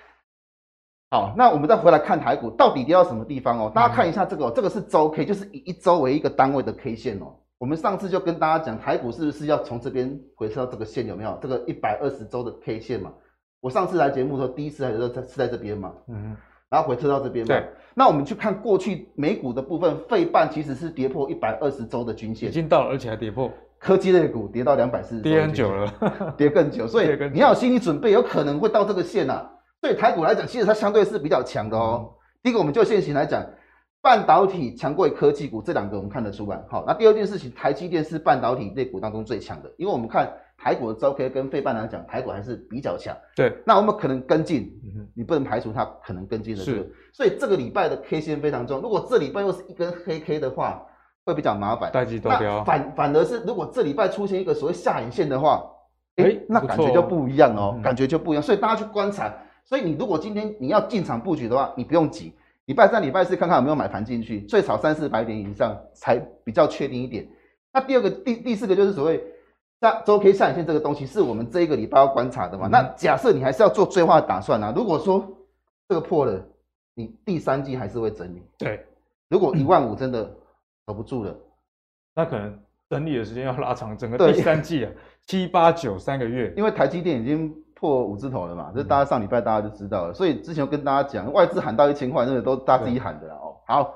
好。那我们再回来看台股，到底跌到什么地方哦？大家看一下这个，这个是周 K，就是以一周为一个单位的 K 线哦。我们上次就跟大家讲，台股是不是要从这边回撤到这个线？有没有这个一百二十周的 K 线嘛？我上次来节目的时候，第一次来的时候在是在这边嘛，嗯，然后回撤到这边嘛。对，那我们去看过去美股的部分，费半其实是跌破一百二十周的均线，已经到了，而且还跌破。科技类股跌到两百四十，跌很久了，跌更久，<laughs> 所以你要有心理准备，有可能会到这个线呐、啊。所以台股来讲，其实它相对是比较强的哦。嗯、第一个，我们就现行来讲，半导体强过于科技股，这两个我们看得出来。好，那第二件事情，台积电是半导体类股当中最强的，因为我们看。台股的周 K 跟费半来讲，台股还是比较强。对，那我们可能跟进，你不能排除它可能跟进的这个。所以这个礼拜的 K 线非常重要。如果这礼拜又是一根黑 K 的话，会比较麻烦。代际多标。反反而是如果这礼拜出现一个所谓下影线的话，哎、欸，那感觉就不一样哦，感觉就不一样。所以大家去观察。所以你如果今天你要进场布局的话，你不用急。礼拜三、礼拜四看看有没有买盘进去，最少三四百点以上才比较确定一点。那第二个、第第四个就是所谓。那周 K 下影线这个东西是我们这一个礼拜要观察的嘛？嗯、那假设你还是要做最坏的打算啊。如果说这个破了，你第三季还是会整理。对，如果一万五真的守不住了，那可能整理的时间要拉长，整个第三季啊，七八九三个月。因为台积电已经破五字头了嘛，这大家上礼拜大家就知道了。所以之前跟大家讲，外资喊到一千块，那个都大家自己喊的了哦。好。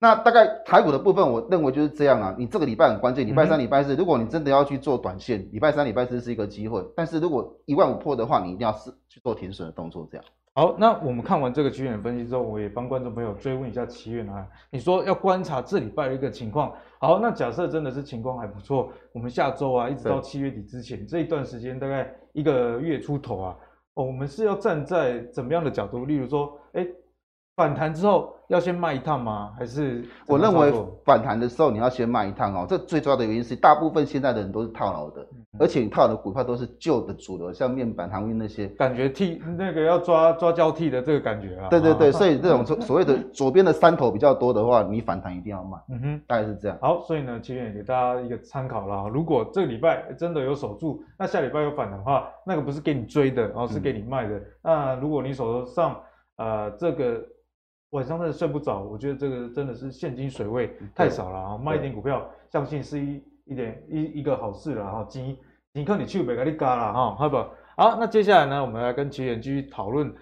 那大概台股的部分，我认为就是这样啊。你这个礼拜很关键，礼拜三、礼拜四，如果你真的要去做短线，礼拜三、礼拜四是一个机会。但是如果一万五破的话，你一定要是去做停损的动作。这样。好，那我们看完这个基本分析之后，我也帮观众朋友追问一下奇岳啊，你说要观察这礼拜的一个情况。好，那假设真的是情况还不错，我们下周啊，一直到七月底之前这一段时间，大概一个月出头啊，哦，我们是要站在怎么样的角度？例如说，哎。反弹之后要先卖一趟吗？还是我认为反弹的时候你要先卖一趟哦。这最主要的原因是大部分现在的人都是套牢的，而且你套的股票都是旧的主流，像面板、航运那些，感觉替那个要抓抓交替的这个感觉啊。对对对，所以这种所所谓的 <laughs> 左边的山头比较多的话，你反弹一定要卖。嗯哼，大概是这样。好，所以呢，其实也给大家一个参考啦。如果这个礼拜真的有守住，那下礼拜有反弹的话，那个不是给你追的，然后是给你卖的。嗯、那如果你手头上呃这个。晚上真的睡不着，我觉得这个真的是现金水位太少了啊！卖一点股票，相信是一一点一一个好事了哈。金你看你去没给你嘎了哈，好不好？好，那接下来呢，我们来跟奇远继续讨论，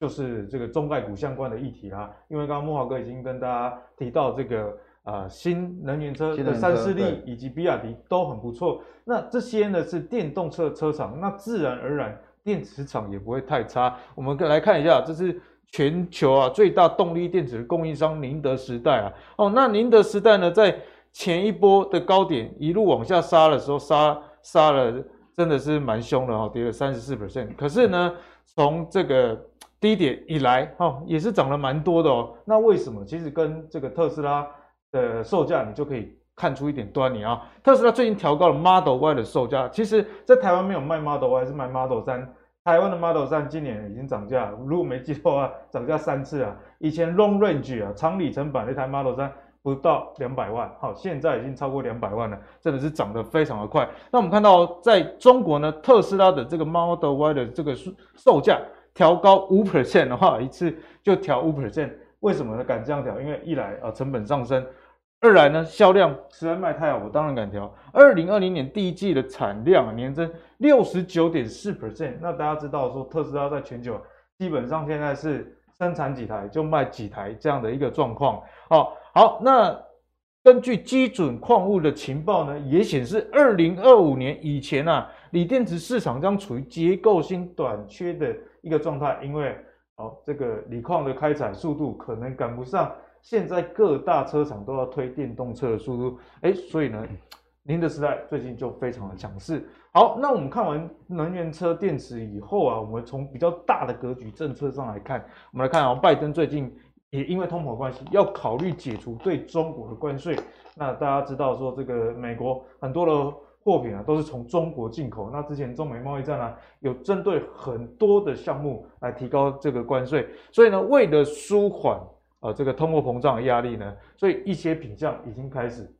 就是这个中概股相关的议题啦。因为刚刚慕驊哥已经跟大家提到这个呃新能源车的三势力以及比亚迪都很不错，那这些呢是电动车车厂，那自然而然电池厂也不会太差。我们来看一下，这是。全球啊，最大动力电池供应商宁德时代啊，哦，那宁德时代呢，在前一波的高点一路往下杀的时候，杀杀了真的是蛮凶的哈，跌了三十四 percent。可是呢，从这个低点以来，哈，也是涨了蛮多的哦。那为什么？其实跟这个特斯拉的售价，你就可以看出一点端倪啊。特斯拉最近调高了 Model Y 的售价，其实在台湾没有卖 Model Y，还是卖 Model 3。台湾的 Model 3今年已经涨价，如果没记错的话，涨价三次啊。以前 Long Range 啊，长里程版的一台 Model 3不到两百万，好，现在已经超过两百万了，真的是涨得非常的快。那我们看到在中国呢，特斯拉的这个 Model Y 的这个售价调高五 percent 的话，一次就调五 percent，为什么呢？敢这样调？因为一来啊，成本上升。二来呢，销量实在卖太好，我当然敢调。二零二零年第一季的产量年增六十九点四 percent，那大家知道说特斯拉在全球基本上现在是生产几台就卖几台这样的一个状况。好，好，那根据基准矿物的情报呢，也显示二零二五年以前啊，锂电池市场将处于结构性短缺的一个状态，因为哦，这个锂矿的开采速度可能赶不上现在各大车厂都要推电动车的速度，哎，所以呢，宁德时代最近就非常的强势。好，那我们看完能源车电池以后啊，我们从比较大的格局政策上来看，我们来看啊，拜登最近也因为通膨关系，要考虑解除对中国的关税。那大家知道说，这个美国很多的货品啊都是从中国进口，那之前中美贸易战呢，有针对很多的项目来提高这个关税，所以呢，为了舒缓啊这个通货膨胀的压力呢，所以一些品项已经开始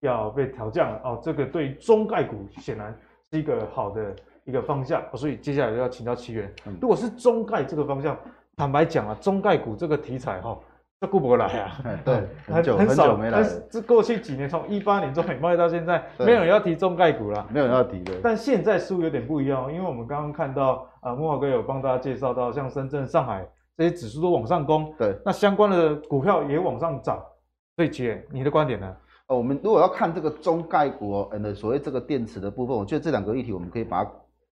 要被调降了哦，这个对中概股显然。是一个好的一个方向，所以接下来就要请教奇源。如果是中概这个方向，坦白讲啊，中概股这个题材哈，这顾不过来啊。<laughs> 对，很久很久没来。这过去几年，从一八年中美贸易到现在，<laughs> 没有人要提中概股了，没有人要提的。但现在似乎有点不一样，因为我们刚刚看到啊，慕驊哥有帮大家介绍到，像深圳、上海这些指数都往上攻，对，那相关的股票也往上涨。所以奇源，你的观点呢？呃，我们如果要看这个中概股哦，呃，所谓这个电池的部分，我觉得这两个议题我们可以把它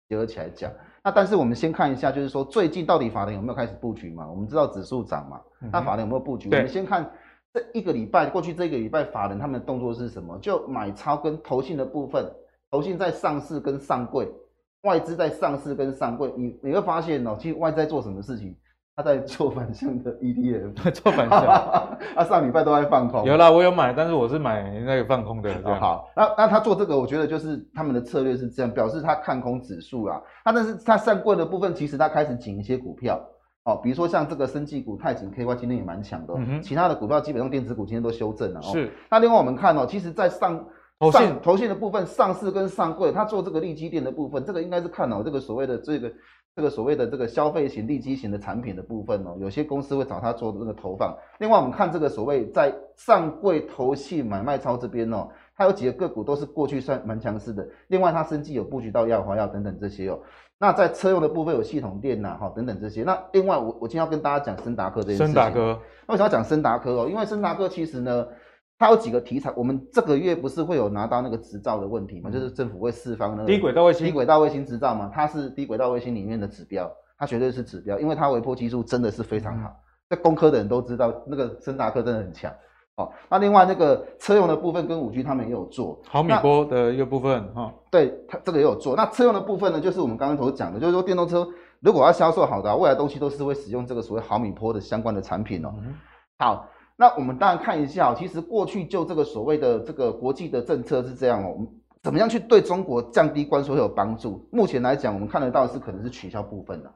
结合起来讲。那但是我们先看一下，就是说最近到底法人有没有开始布局嘛？我们知道指数涨嘛，那法人有没有布局？嗯、我们先看这一个礼拜，过去这一个礼拜法人他们的动作是什么？就买超跟投信的部分，投信在上市跟上柜，外资在上市跟上柜，你你会发现哦，其实外资在做什么事情？他在做反向的 ETF，<laughs> 做反向，他 <laughs> 上礼拜都在放空。有啦，我有买，但是我是买那个放空的。这样好，那那他做这个，我觉得就是他们的策略是这样，表示他看空指数啦。他但是他上柜的部分，其实他开始紧一些股票，哦，比如说像这个生技股太景 KY 今天也蛮强的，嗯哼，其他的股票基本上电子股今天都修正了。是。那另外我们看哦，其实，在上上投信的部分，上市跟上柜，他做这个利基电的部分，这个应该是看哦，这个所谓的这个。这个所谓的这个消费型、利基型的产品的部分哦，有些公司会找他做的这个投放。另外，我们看这个所谓在上柜投信买卖超这边哦，它有几个个股都是过去算蛮强势的。另外，它生技有布局到药华药等等这些哦。那在车用的部分有系统电呐，哈等等这些。那另外，我我今天要跟大家讲森达科这件事情。森达科，为什么要讲森达科哦？因为森达科其实呢。它有几个题材，我们这个月不是会有拿到那个执照的问题吗？就是政府会释放那个低轨道卫星，低轨道卫星执照嘛，它是低轨道卫星里面的指标，它绝对是指标，因为它微波技术真的是非常好，在工科的人都知道，那个森达科真的很强。哦，那另外那个车用的部分跟五 G 他们也有做毫米波的一个部分哈，对，它这个也有做。那车用的部分呢，就是我们刚刚所讲的，就是说电动车如果要销售好的，未来东西都是会使用这个所谓毫米波的相关的产品哦。好。那我们当然看一下，其实过去就这个所谓的这个国际的政策是这样哦，我们怎么样去对中国降低关税会有帮助？目前来讲，我们看得到是可能是取消部分的。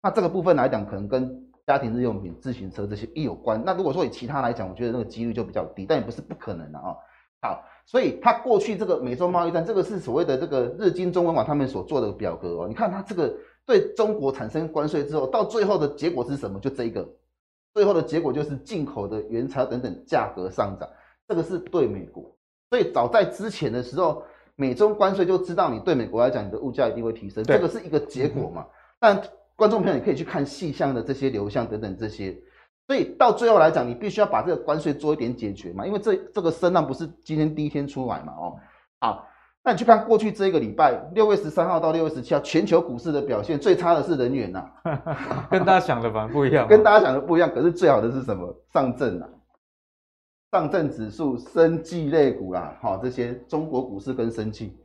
那这个部分来讲，可能跟家庭日用品、自行车这些一有关。那如果说以其他来讲，我觉得那个几率就比较低，但也不是不可能的啊。好，所以它过去这个美洲贸易战，这个是所谓的这个日经中文网他们所做的表格哦。你看它这个对中国产生关税之后，到最后的结果是什么？就这一个。最后的结果就是进口的原材料等等价格上涨，这个是对美国。所以早在之前的时候，美中关税就知道你对美国来讲，你的物价一定会提升，这个是一个结果嘛。但观众朋友，你可以去看细项的这些流向等等这些。所以到最后来讲，你必须要把这个关税做一点解决嘛，因为这这个声浪不是今天第一天出来嘛，哦，好。那你去看过去这一个礼拜，六月十三号到六月十七号，全球股市的表现最差的是能源呐，<laughs> 跟大家想的反而不一样，<laughs> 跟大家想的不一样。可是最好的是什么？上证啊，上证指数、生技类股啦，好，这些中国股市跟生技，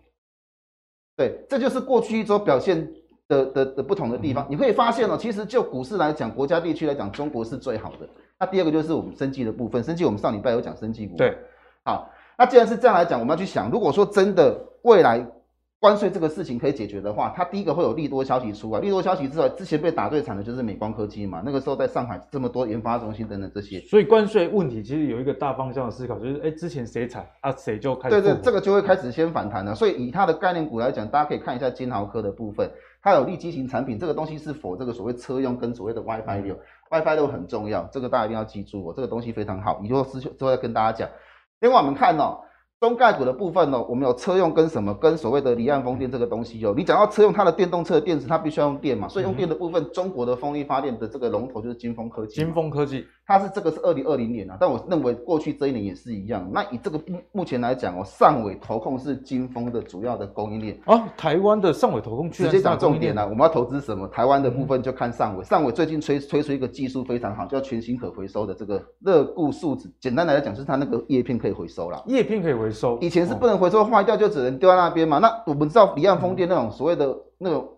对，这就是过去一周表现的的的不同的地方。你会发现哦，其实就股市来讲，国家地区来讲，中国是最好的。那第二个就是我们生技的部分，生技我们上礼拜有讲生技股，对，好。那既然是这样来讲，我们要去想，如果说真的未来关税这个事情可以解决的话，它第一个会有利多消息出来。利多消息之外，之前被打最惨的就是美光科技嘛，那个时候在上海这么多研发中心等等这些。所以关税问题其实有一个大方向的思考，就是哎、欸，之前谁惨啊，谁就开始。对对，这个就会开始先反弹了。所以以它的概念股来讲，大家可以看一下金豪科的部分，它有利基型产品，这个东西是否这个所谓车用跟所谓的 WiFi 六、嗯、WiFi 六很重要，这个大家一定要记住哦，这个东西非常好，以后之之后再跟大家讲。另外我们看哦。中概股的部分呢，我们有车用跟什么，跟所谓的离岸风电这个东西哦。你讲到车用，它的电动车的电池它必须要用电嘛，所以用电的部分，中国的风力发电的这个龙头就是金风科技。金风科技，它是这个是二零二零年啊，但我认为过去这一年也是一样。那以这个目目前来讲哦，上尾投控是金峰的主要的供应链哦。台湾的上尾投控直接讲重点啊，我们要投资什么？台湾的部分就看上纬，上尾最近推推出一个技术非常好，叫全新可回收的这个热固树脂。简单来讲，就是它那个叶片可以回收了。叶片可以回收，以前是不能回收，坏掉就只能丢在那边嘛。那我们知道离岸风电那种所谓的那种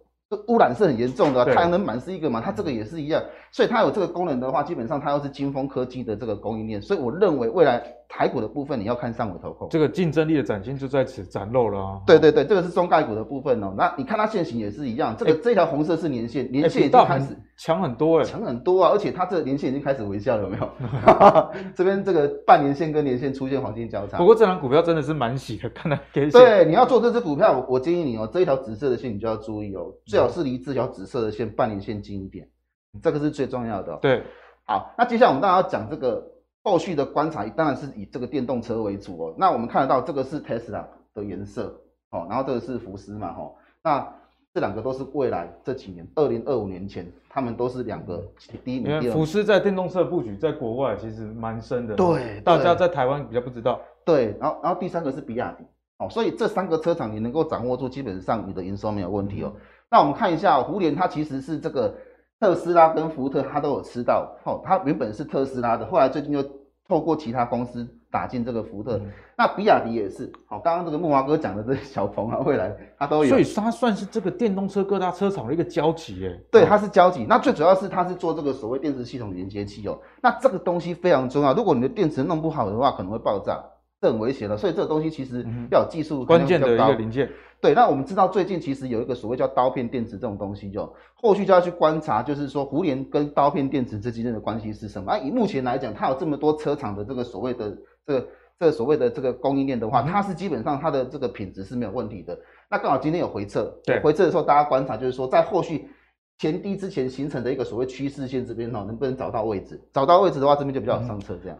污染是很严重的，太阳能板是一个嘛，它这个也是一样。所以它有这个功能的话，基本上它又是金风科技的这个供应链，所以我认为未来台股的部分你要看上纬投控，这个竞争力的展现就在此展露了啊。对对对，这个是中概股的部分哦。那你看它线型也是一样，这个、欸、这条红色是年线，年线已经开始强很多哎，强很多啊，而且它这个年线已经开始微笑了，有没有？<laughs> 这边这个半年线跟年线出现黄金交叉。不过这张股票真的是蛮喜的，看来给对，你要做这只股票，我我建议你哦，这一条紫色的线你就要注意哦，最好是离这条紫色的线半年线近一点。这个是最重要的、哦。对，好，那接下来我们当然要讲这个后续的观察，当然是以这个电动车为主哦。那我们看得到这个是 Tesla 的颜色哦，然后这个是福斯嘛，哦，那这两个都是未来这几年，二零二五年前，他们都是两个第一名。因为福斯在电动车布局在国外其实蛮深的，对，大家在台湾比较不知道。对，然后然后第三个是比亚迪，哦，所以这三个车厂你能够掌握住，基本上你的营收没有问题哦。嗯、那我们看一下胡联，它其实是这个。特斯拉跟福特，它都有吃到。哦，它原本是特斯拉的，后来最近又透过其他公司打进这个福特。嗯、那比亚迪也是。好，刚刚这个木华哥讲的这些小鹏啊，未来它都有。所以它算是这个电动车各大车厂的一个交集耶。对，它是交集。那最主要是它是做这个所谓电池系统连接器哦。那这个东西非常重要，如果你的电池弄不好的话，可能会爆炸。这很危险的，所以这个东西其实要有技术关键的一个零件。对，那我们知道最近其实有一个所谓叫刀片电池这种东西，就后续就要去观察，就是说胡联跟刀片电池之间的关系是什么？啊，以目前来讲，它有这么多车厂的这个所谓的这个这个所谓的这个供应链的话，它是基本上它的这个品质是没有问题的。那刚好今天有回撤，对，回撤的时候大家观察就是说，在后续前低之前形成的一个所谓趋势线这边哈，能不能找到位置？找到位置的话，这边就比较好上车这样。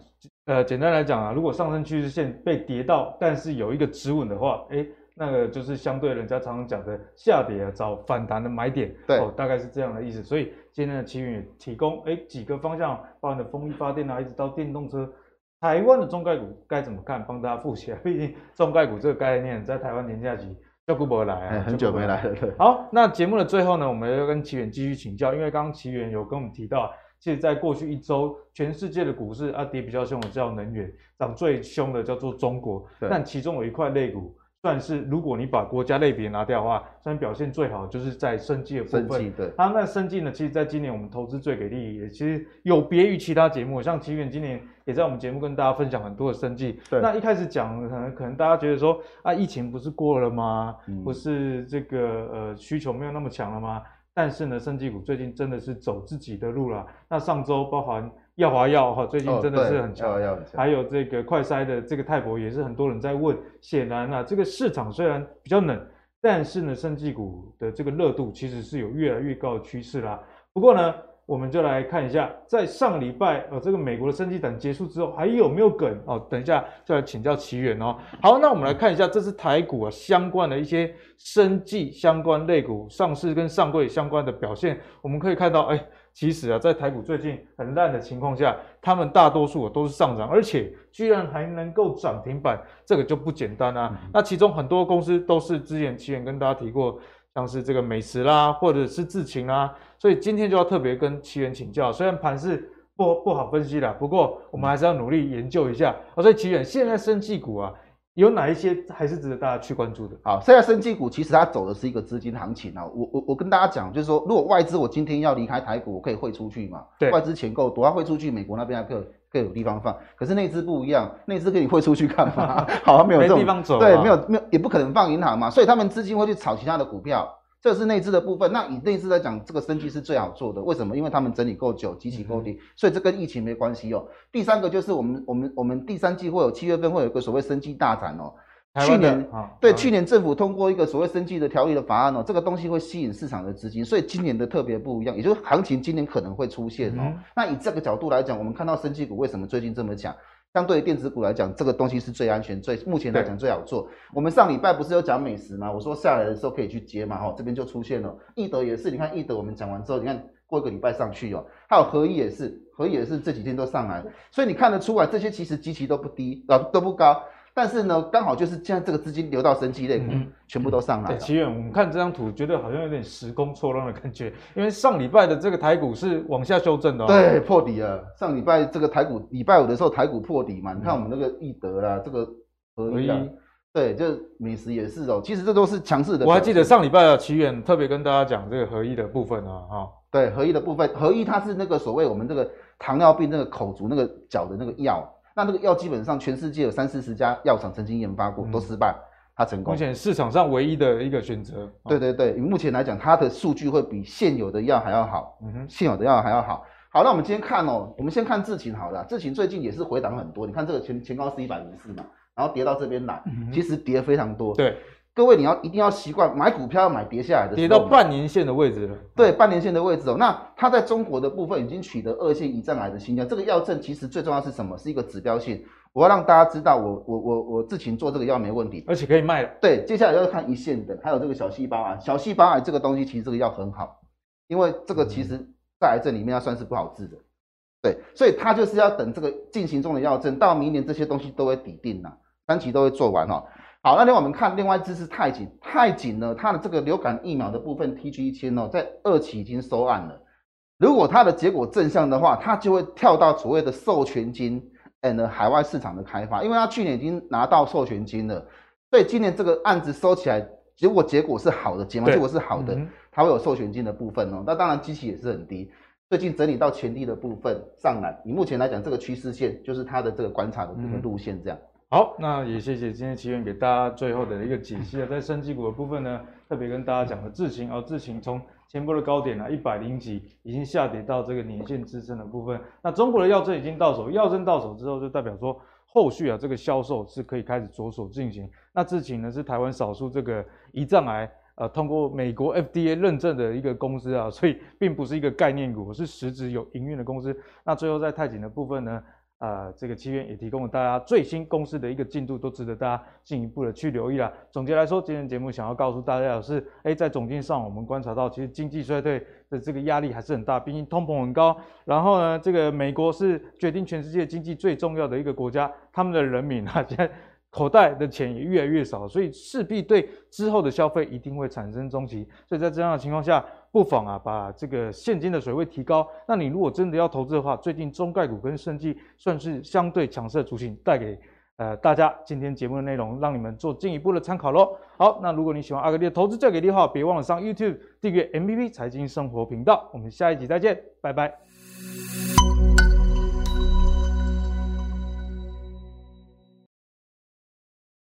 呃，简单来讲啊，如果上升趋势线被跌到，但是有一个止稳的话，哎，那个就是相对人家常常讲的下跌啊，找反弹的买点，对，哦，大概是这样的意思。所以今天的奇云也提供哎几个方向，包含的风力发电啊，一直到电动车，台湾的中概股该怎么看？帮大家复习啊，<laughs> 毕竟中概股这个概念在台湾年假期就不会来啊，<laughs> 很久没来了。对，好，那节目的最后呢，我们要跟奇源继续请教，因为刚刚奇源有跟我们提到。其实，在过去一周，全世界的股市啊跌比较凶的叫能源，涨最凶的叫做中国。但其中有一块类股，算是如果你把国家类别拿掉的话，虽然表现最好，就是在生技的部分。生技对。它那生技呢，其实在今年我们投资最给力，也其实有别于其他节目，像奇远今年也在我们节目跟大家分享很多的生技。对。那一开始讲，可能可能大家觉得说啊，疫情不是过了吗？嗯、不是这个呃需求没有那么强了吗？但是呢，生技股最近真的是走自己的路了。那上周包含耀华药哈，最近真的是很强，哦、还有这个快筛的这个泰博也是很多人在问。显然啊，这个市场虽然比较冷，但是呢，生技股的这个热度其实是有越来越高的趋势啦。不过呢，我们就来看一下，在上礼拜呃，这个美国的生技展结束之后，还有没有梗哦？等一下就来请教奇源哦。好，那我们来看一下，这是台股啊相关的一些生技相关类股上市跟上柜相关的表现。我们可以看到，哎，其实啊，在台股最近很烂的情况下，他们大多数都是上涨，而且居然还能够涨停板，这个就不简单啊。那其中很多公司都是之前奇源跟大家提过。像是这个美食啦，或者是智勤啦，所以今天就要特别跟奇源请教。虽然盘是不不好分析啦，不过我们还是要努力研究一下。所以奇源现在生技股啊，有哪一些还是值得大家去关注的？好，现在生技股其实它走的是一个资金行情啊。我我我跟大家讲，就是说，如果外资我今天要离开台股，我可以汇出去嘛？对，外资钱够多，要汇出去，美国那边还可以。更有地方放，可是内资不一样，内资给你汇出去干嘛？<laughs> 好像没有这种没地方走，对，没有没有，也不可能放银行嘛，所以他们资金会去炒其他的股票，这是内资的部分。那以内资来讲，这个生技是最好做的，为什么？因为他们整理够久，集齐够低，所以这跟疫情没关系哦。第三个就是我们我们我们第三季会有七月份会有一个所谓生技大展哦。去年对去年政府通过一个所谓生技的条例的法案哦，这个东西会吸引市场的资金，所以今年的特别不一样，也就是行情今年可能会出现哦。那以这个角度来讲，我们看到生技股为什么最近这么强？相对于电子股来讲，这个东西是最安全、最目前来讲最好做。我们上礼拜不是有讲美食吗？我说下来的时候可以去接嘛，哈，这边就出现了。易德也是，你看易德，我们讲完之后，你看过一个礼拜上去哦，还有合一也是，合一也是这几天都上来，所以你看得出来，这些其实基期都不低啊，都不高。但是呢，刚好就是现在这个资金流到生技类股，全部都上来了。奇远，我们看这张图，觉得好像有点时空错乱的感觉，因为上礼拜的这个台股是往下修正的，哦，对，破底了。上礼拜这个台股，礼拜五的时候台股破底嘛，你看我们那个易德啦，这个合一，对，就美食也是哦。其实这都是强势的。我还记得上礼拜啊奇远特别跟大家讲这个合一的部分啊，哈，对，合一的部分，合一它是那个所谓我们这个糖尿病那个口足那个脚的那个药。那这个药基本上全世界有三四十家药厂曾经研发过，都失败，它成功。目前市场上唯一的一个选择。对对对，目前来讲，它的数据会比现有的药还要好。嗯哼，现有的药还要好。好，那我们今天看哦，我们先看智勤好了。智勤最近也是回档很多，你看这个前前高是一百零四嘛，然后跌到这边来，其实跌非常多。对。各位，你要一定要习惯买股票要买跌下来的，跌到半年线的位置了。对，半年线的位置哦。那它在中国的部分已经取得二线胰脏癌的新药。这个药证其实最重要是什么？是一个指标性。我要让大家知道我，我我我我智勤做这个药没问题，而且可以卖了。对，接下来要看一线的，还有这个小细胞癌。小细胞癌这个东西其实这个药很好，因为这个其实在癌症里面要算是不好治的。对，所以它就是要等这个进行中的药证，到明年这些东西都会抵定了，三期都会做完哦。好，那另外我们看另外一支是泰景，泰景呢，它的这个流感疫苗的部分 TG 一千哦，在二期已经收案了。如果它的结果正向的话，它就会跳到所谓的授权金，and 海外市场的开发，因为它去年已经拿到授权金了，所以今年这个案子收起来，如果结果是好的，结果结果是好的，它会有授权金的部分哦。那当然机器也是很低，最近整理到前低的部分上来，以目前来讲，这个趋势线就是它的这个观察的这个路线这样。好，那也谢谢今天奇远给大家最后的一个解析啊，在生技股的部分呢，特别跟大家讲了智勤啊，智勤从前波的高点啊一百零几，已经下跌到这个年线支撑的部分。那中国的药证已经到手，药证到手之后，就代表说后续啊这个销售是可以开始着手进行。那智勤呢是台湾少数这个胰脏癌呃通过美国 FDA 认证的一个公司啊，所以并不是一个概念股，是实质有营运的公司。那最后在泰景的部分呢？呃，这个奇远也提供了大家最新公司的一个进度，都值得大家进一步的去留意啦。总结来说，今天节目想要告诉大家的是，哎，在总经上我们观察到，其实经济衰退的这个压力还是很大，毕竟通膨很高。然后呢，这个美国是决定全世界经济最重要的一个国家，他们的人民啊，<laughs> 现在。口袋的钱也越来越少，所以势必对之后的消费一定会产生冲击。所以在这样的情况下，不妨啊把这个现金的水位提高。那你如果真的要投资的话，最近中概股跟盛记算是相对强势的族群，带给呃大家今天节目的内容，让你们做进一步的参考喽。好，那如果你喜欢阿格力的投资教给力的话，别忘了上 YouTube 订阅 MVP 财经生活频道。我们下一集再见，拜拜。